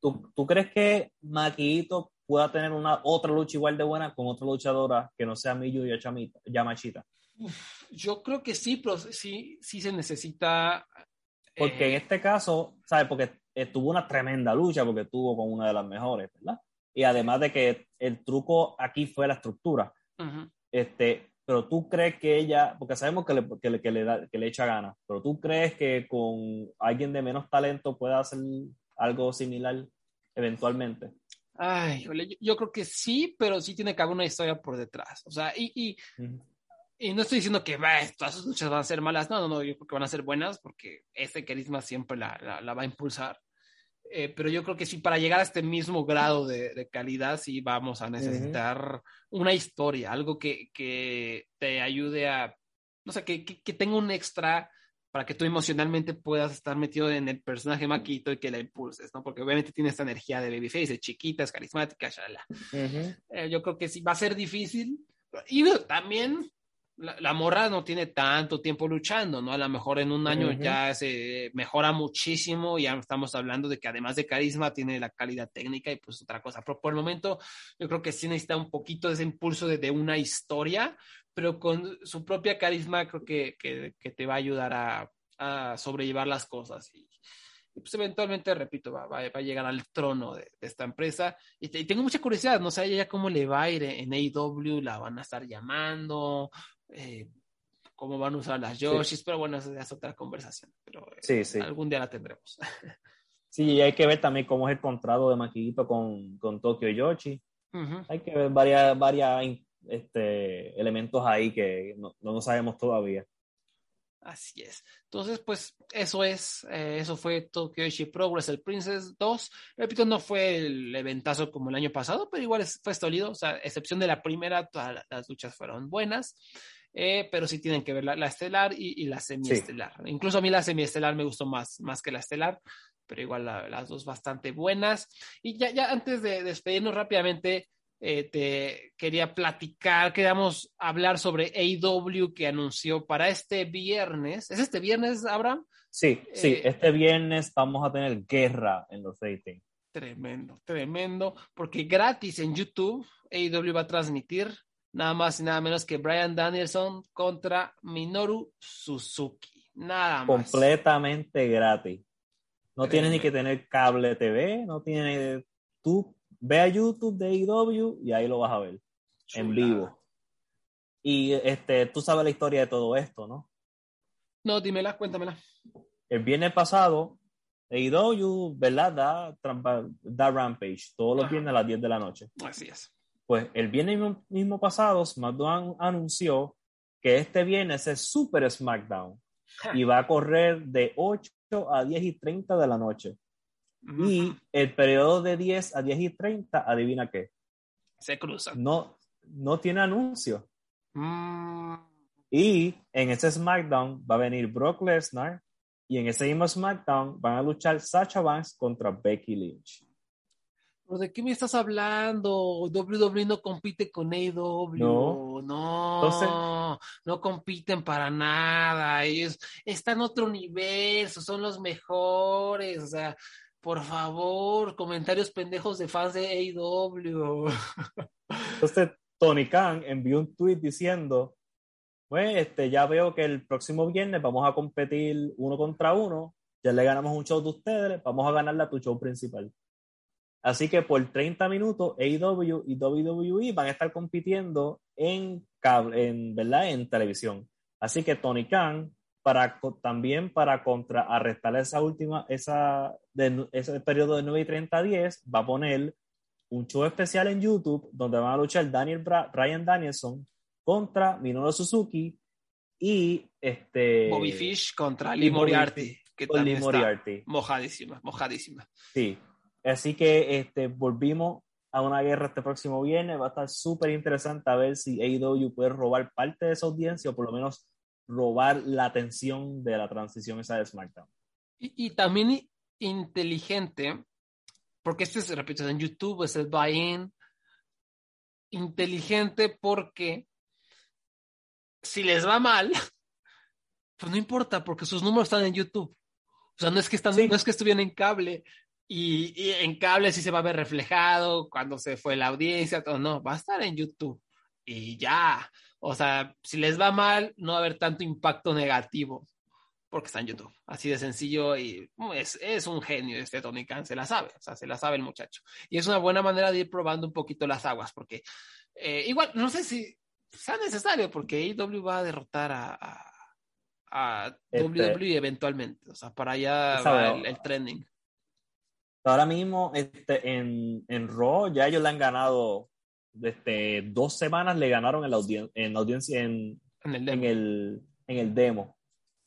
¿Tú, ¿Tú, crees que Maquito pueda tener una otra lucha igual de buena con otra luchadora que no sea Miyu Yamashita? Yo creo que sí, pero sí, sí se necesita. Porque en eh, este caso, ¿sabes? Porque tuvo una tremenda lucha porque estuvo con una de las mejores, ¿verdad? Y además de que el truco aquí fue la estructura. este, pero tú crees que ella, porque sabemos que le, que le, que le, da, que le echa ganas, pero tú crees que con alguien de menos talento pueda hacer algo similar eventualmente. Ay, yo, creo que sí, pero sí tiene que haber una historia por detrás. O sea, y, y, y no estoy diciendo que va, todas sus luchas van a ser malas, no, no, no, yo creo que van a ser buenas porque este carisma siempre la, la, va a impulsar. Eh, pero yo creo que sí, para llegar a este mismo grado de, de calidad, sí vamos a necesitar una historia, algo que, que, te ayude a, no sé, que, que, tenga un extra para que tú emocionalmente puedas estar metido en el personaje Maquito y que la impulses, ¿no? Porque obviamente tiene esta energía de babyface, es chiquita, es carismática, shala. Eh, yo creo que sí va a ser difícil. Y también la, morra no tiene tanto tiempo luchando, ¿no? A lo mejor en un año ya se mejora muchísimo, ya estamos hablando de que además de carisma tiene la calidad técnica y pues otra cosa, pero por el momento yo creo que sí necesita un poquito de ese impulso de, una historia, pero con su propia carisma creo que, que, te va a ayudar a, a sobrellevar las cosas y, pues eventualmente, repito, va, va, a llegar al trono de, esta empresa. Y, tengo mucha curiosidad, no sé ya cómo le va a ir en AEW, la van a estar llamando, eh, cómo van a usar las Yoshis, pero bueno, esa es otra conversación. Pero eh, algún día la tendremos. sí, y hay que ver también cómo es el contrato de Maquillito con, con Tokyo Yoshi. Hay que ver varias, varias este, elementos ahí que no, no sabemos todavía. Así es. Entonces, pues eso es, eh, eso fue Tokyo Yoshi Progress, el Princess 2. Repito, no fue el eventazo como el año pasado, pero igual fue sólido. O sea, excepción de la primera, todas las luchas fueron buenas. Eh, pero sí tienen que ver la, estelar y, la semiestelar. Incluso a mí la semiestelar me gustó más, más que la estelar, pero igual las dos bastante buenas. Y ya, ya antes de despedirnos rápidamente, eh, te quería platicar, queríamos hablar sobre AW que anunció para este viernes. ¿Es este viernes, Abraham? Sí, sí, eh, este viernes vamos a tener guerra en los ratings. Tremendo, tremendo, porque gratis en YouTube AW va a transmitir nada más y nada menos que Brian Danielson contra Minoru Suzuki. Nada más. Completamente gratis. No tienes ni que tener cable TV, no tienes. Tú ve a YouTube de IW y ahí lo vas a ver en vivo. Y este, tú sabes la historia de todo esto, ¿no? No, dímela, cuéntamela. El viernes pasado, IW, ¿verdad? Da, da Rampage todos los viernes a las 10 de la noche. Así es. Pues el viernes mismo, pasado, SmackDown anunció que este viernes es Super SmackDown y va a correr de 8 a 10 y 30 de la noche. Y el periodo de 10 a 10 y 30, adivina qué. Se cruza. No, no tiene anuncio. Mm. Y en ese SmackDown va a venir Brock Lesnar y en ese mismo SmackDown van a luchar Sacha Banks contra Becky Lynch. ¿De qué me estás hablando? WWE no compite con AEW. No, no, no compiten para nada. Ellos están en otro universo, son los mejores. O sea, por favor, comentarios pendejos de fans de AEW. Entonces, Tony Khan envió un tweet diciendo, pues, este, ya veo que el próximo viernes vamos a competir uno contra uno ya le ganamos un show de ustedes, vamos a ganarle a tu show principal. Así que por 30 minutos, AEW y WWE van a estar compitiendo en cable, en, ¿verdad? en televisión. Así que Tony Khan, para, también para contrarrestar esa última, esa, de, ese periodo de 9 y 30 a 10, va a poner un show especial en YouTube donde van a luchar Daniel Bra Ryan Danielson contra Minoru Suzuki y este Bobby Fish contra Lee Moriarty, que Lee Moriarty. mojadísima, mojadísima. Sí, así que este, volvimos a una guerra este próximo viernes, va a estar súper interesante a ver si AEW puede robar parte de esa audiencia o por lo menos robar la atención de la transición esa de SmackDown. Y, y también inteligente, porque este se repite en YouTube, es el buy-in, inteligente porque si les va mal, pues no importa, porque sus números están en YouTube. O sea, no es que, están, Sí. no es que estuvieran en cable. Y, y en cable sí se va a ver reflejado cuando se fue la audiencia, todo. No, va a estar en YouTube. Y ya. O sea, si les va mal, no va a haber tanto impacto negativo porque está en YouTube. Así de sencillo y mm, es, es un genio este Tony Khan, se la sabe, o sea, se la sabe el muchacho. Y es una buena manera de ir probando un poquito las aguas, porque eh, igual, no sé si sea necesario, porque AEW va a derrotar a, a, a Este- WWE eventualmente, o sea, para allá Sabe, va el, el trending. Ahora mismo este, en, en Raw ya ellos le han ganado, este, dos semanas le ganaron en la, audien- en la audiencia en, En el en demo. el, en el demo.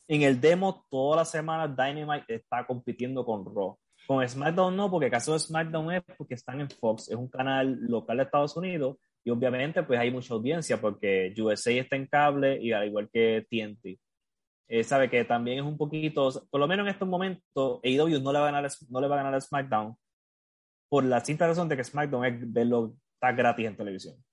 En el demo, todas las semanas Dynamite está compitiendo con Raw. Con SmackDown no, porque el caso de SmackDown es porque están en Fox, es un canal local de Estados Unidos y obviamente pues hay mucha audiencia porque USA está en cable y al igual que TNT. Eh, sabe que también es un poquito, por lo menos en estos momentos, AEW no le va a ganar, no le va a ganar a SmackDown por la simple razón de que SmackDown es verlo está gratis en televisión.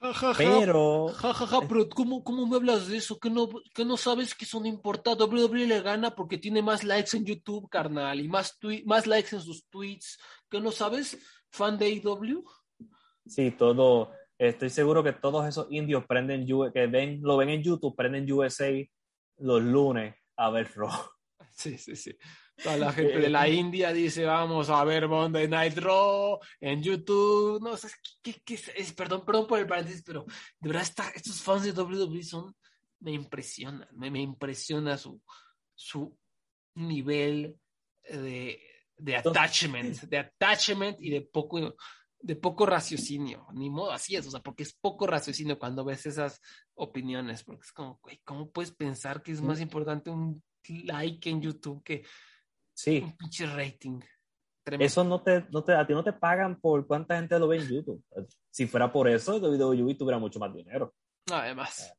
Ja, ja, ja. Pero Ja, ja, ja, pero ¿cómo, ¿cómo me hablas de eso? ¿Que no, que no sabes que son importados? WWE le gana porque tiene más likes en YouTube, carnal, y más, más likes en sus tweets. ¿Que no sabes? ¿Fan de AEW? Sí, todo. Estoy seguro que todos esos indios prenden que ven, lo ven en YouTube, prenden USA los lunes a ver Raw. Sí, sí, sí. Toda la gente de la India dice, vamos a ver Monday Night Raw en YouTube. No sé, ¿qué, qué- qué es? Es- Perdón, perdón por el paréntesis, pero de verdad esta- estos fans de WWE son, me impresionan, me, me impresiona su, su nivel de, de Entonces- attachment, de attachment y de poco, de poco raciocinio. Ni modo, así es, o sea, porque es poco raciocinio cuando ves esas opiniones, porque es como, güey, ¿cómo puedes pensar que es más importante un like en YouTube que Sí, un pinche rating? Tremendo. eso no te, no te, a ti no te pagan por cuánta gente lo ve en YouTube. Si fuera por eso, WWE tuviera mucho más dinero. Además,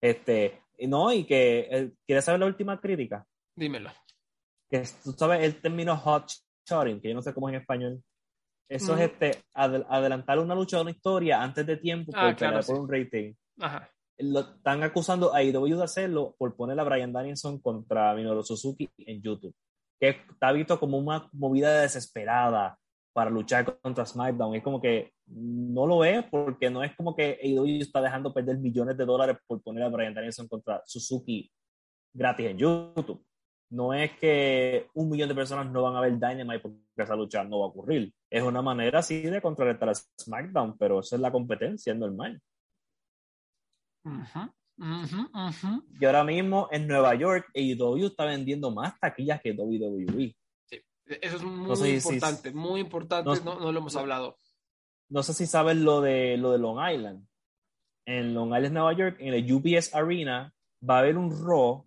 Este, y no, y que, eh, ¿quieres saber la última crítica? dímelo. Que tú sabes el término hot shotting, que yo no sé cómo es en español. Eso Mm. es este, adel- adelantar una lucha o una historia antes de tiempo por, Ah, claro, pelear por un rating. Ajá. lo están acusando a IW de hacerlo por poner a Brian Danielson contra Minoru Suzuki en YouTube, que está visto como una movida desesperada para luchar contra SmackDown. Es como que no lo es porque no es como que AEW está dejando perder millones de dólares por poner a Brian Danielson contra Suzuki gratis en YouTube. No es que un millón de personas no van a ver Dynamite porque esa lucha no va a ocurrir. Es una manera así de contrarrestar a SmackDown, pero eso es la competencia, es normal. Ujú, ujú, ujú. Y ahora mismo en Nueva York, AEW está vendiendo más taquillas que WWE. Eso es muy No sé si- importante, muy importante, no- no, no lo hemos hablado. No sé si sabes lo de, lo de Long Island. En Long Island, Nueva York, en el UBS Arena, va a haber un Raw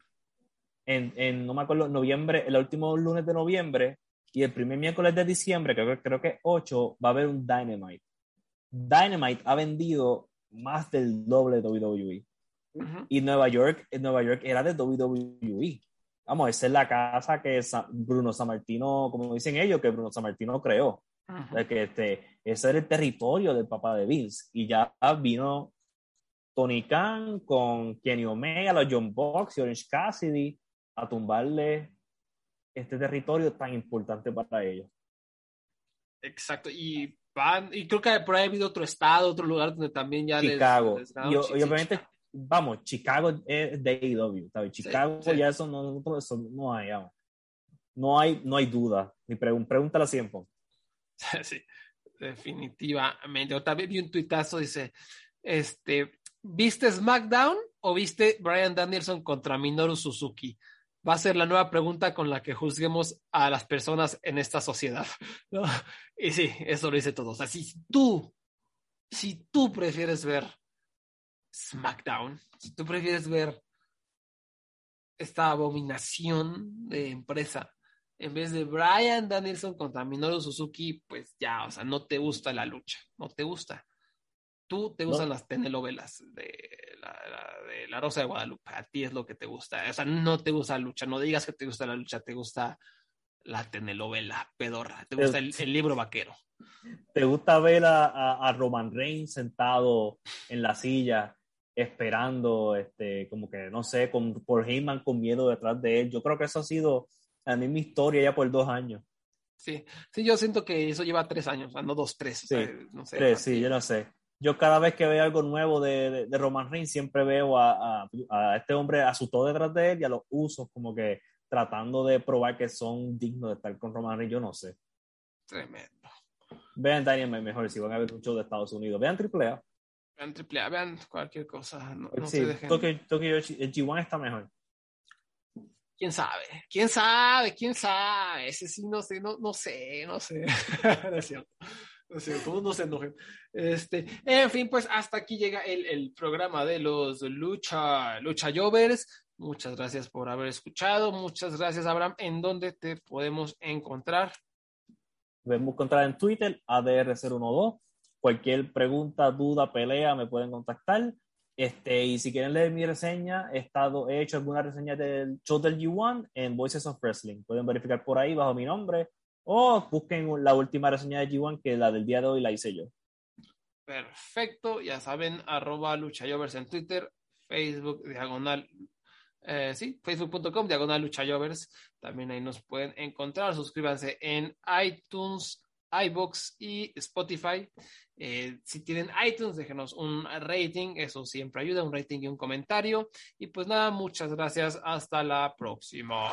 en, en, no me acuerdo, noviembre, el último lunes de noviembre y el primer miércoles de diciembre, creo, que- creo que 8, va a haber un Dynamite. Dynamite ha vendido más del doble de WWE. Ujú. y Nueva York, en Nueva York era de WWE. Vamos, esa es la casa que Sa- Bruno Sammartino, como dicen ellos, que Bruno Sammartino creó. Ujú. De que este, ese era el territorio del papá de Vince. Y ya vino Tony Khan con Kenny Omega, los John Box y Orange Cassidy a tumbarle este territorio tan importante para ellos. Exacto, y van, y creo que por ahí ha habido otro estado, otro lugar donde también ya Chicago. les ganaron y, y sí, obviamente, Chicago. vamos, Chicago es de AEW, ¿sabes? Chicago sí. ya eso no, no, eso no hay, vamos. No hay, no hay duda. Ni pregun pregúntale siempre. Sí, definitivamente. Otra vez vi un tuitazo, dice, este, ¿viste SmackDown o viste Brian Danielson contra Minoru Suzuki? Va a ser la nueva pregunta con la que juzguemos a las personas en esta sociedad. Y sí, eso lo dice todo. O sea, si tú, si tú prefieres ver SmackDown, si tú prefieres ver esta abominación de empresa, en vez de Brian Danielson contra Minoru Suzuki, pues ya, o sea, no te gusta la lucha, no te gusta. Tú te gustan no. las telenovelas de la, la, de la Rosa de Guadalupe, a ti es lo que te gusta, o sea, no te gusta la lucha, no digas que te gusta la lucha, te gusta la telenovela pedorra, te gusta el, el libro vaquero. ¿Te gusta ver a, a, a, Roman Reigns sentado en la silla esperando, este, como que, no sé, con, por Heyman con miedo detrás de él? Yo creo que eso ha sido a mí mi historia ya por dos años. Sí, sí, yo siento que eso lleva tres años, no dos, tres. Sí, o sea, no sé, tres, sí, yo no sé. Yo cada vez que veo algo nuevo de, de, de Roman Reigns siempre veo a, a, a, este hombre asustado detrás de él y a los usos como que tratando de probar que son dignos de estar con Roman Reigns, yo no sé. Tremendo. Vean Dynamite mejor si van a ver un show de Estados Unidos. Vean AAA. Vean AAA, vean cualquier cosa. No, no sí, se dejen. Tokyo, Tokyo, el G1 está mejor. quién sabe, quién sabe, quién sabe, ese sí no sé, no, no sé, no sé, no es cierto, no es cierto, no se enojen. Este, en fin, pues hasta aquí llega el, el programa de los Lucha, Lucha Jovers. Muchas gracias por haber escuchado, muchas gracias Abraham. ¿En dónde te podemos encontrar? Podemos encontrar en Twitter, ADR012. Cualquier pregunta, duda, pelea, me pueden contactar. Este, y si quieren leer mi reseña, he, estado, he hecho alguna reseña del show del G1 en Voices of Wrestling. Pueden verificar por ahí bajo mi nombre o busquen la última reseña de G1 que la del día de hoy la hice yo. Perfecto, ya saben, arroba luchayovers en Twitter, Facebook, diagonal, eh, sí, facebook.com, diagonal luchayovers. También ahí nos pueden encontrar. Suscríbanse en iTunes, iBox y Spotify. Eh, si tienen iTunes, déjenos un rating, eso siempre ayuda, un rating y un comentario. Y pues nada, muchas gracias, hasta la próxima.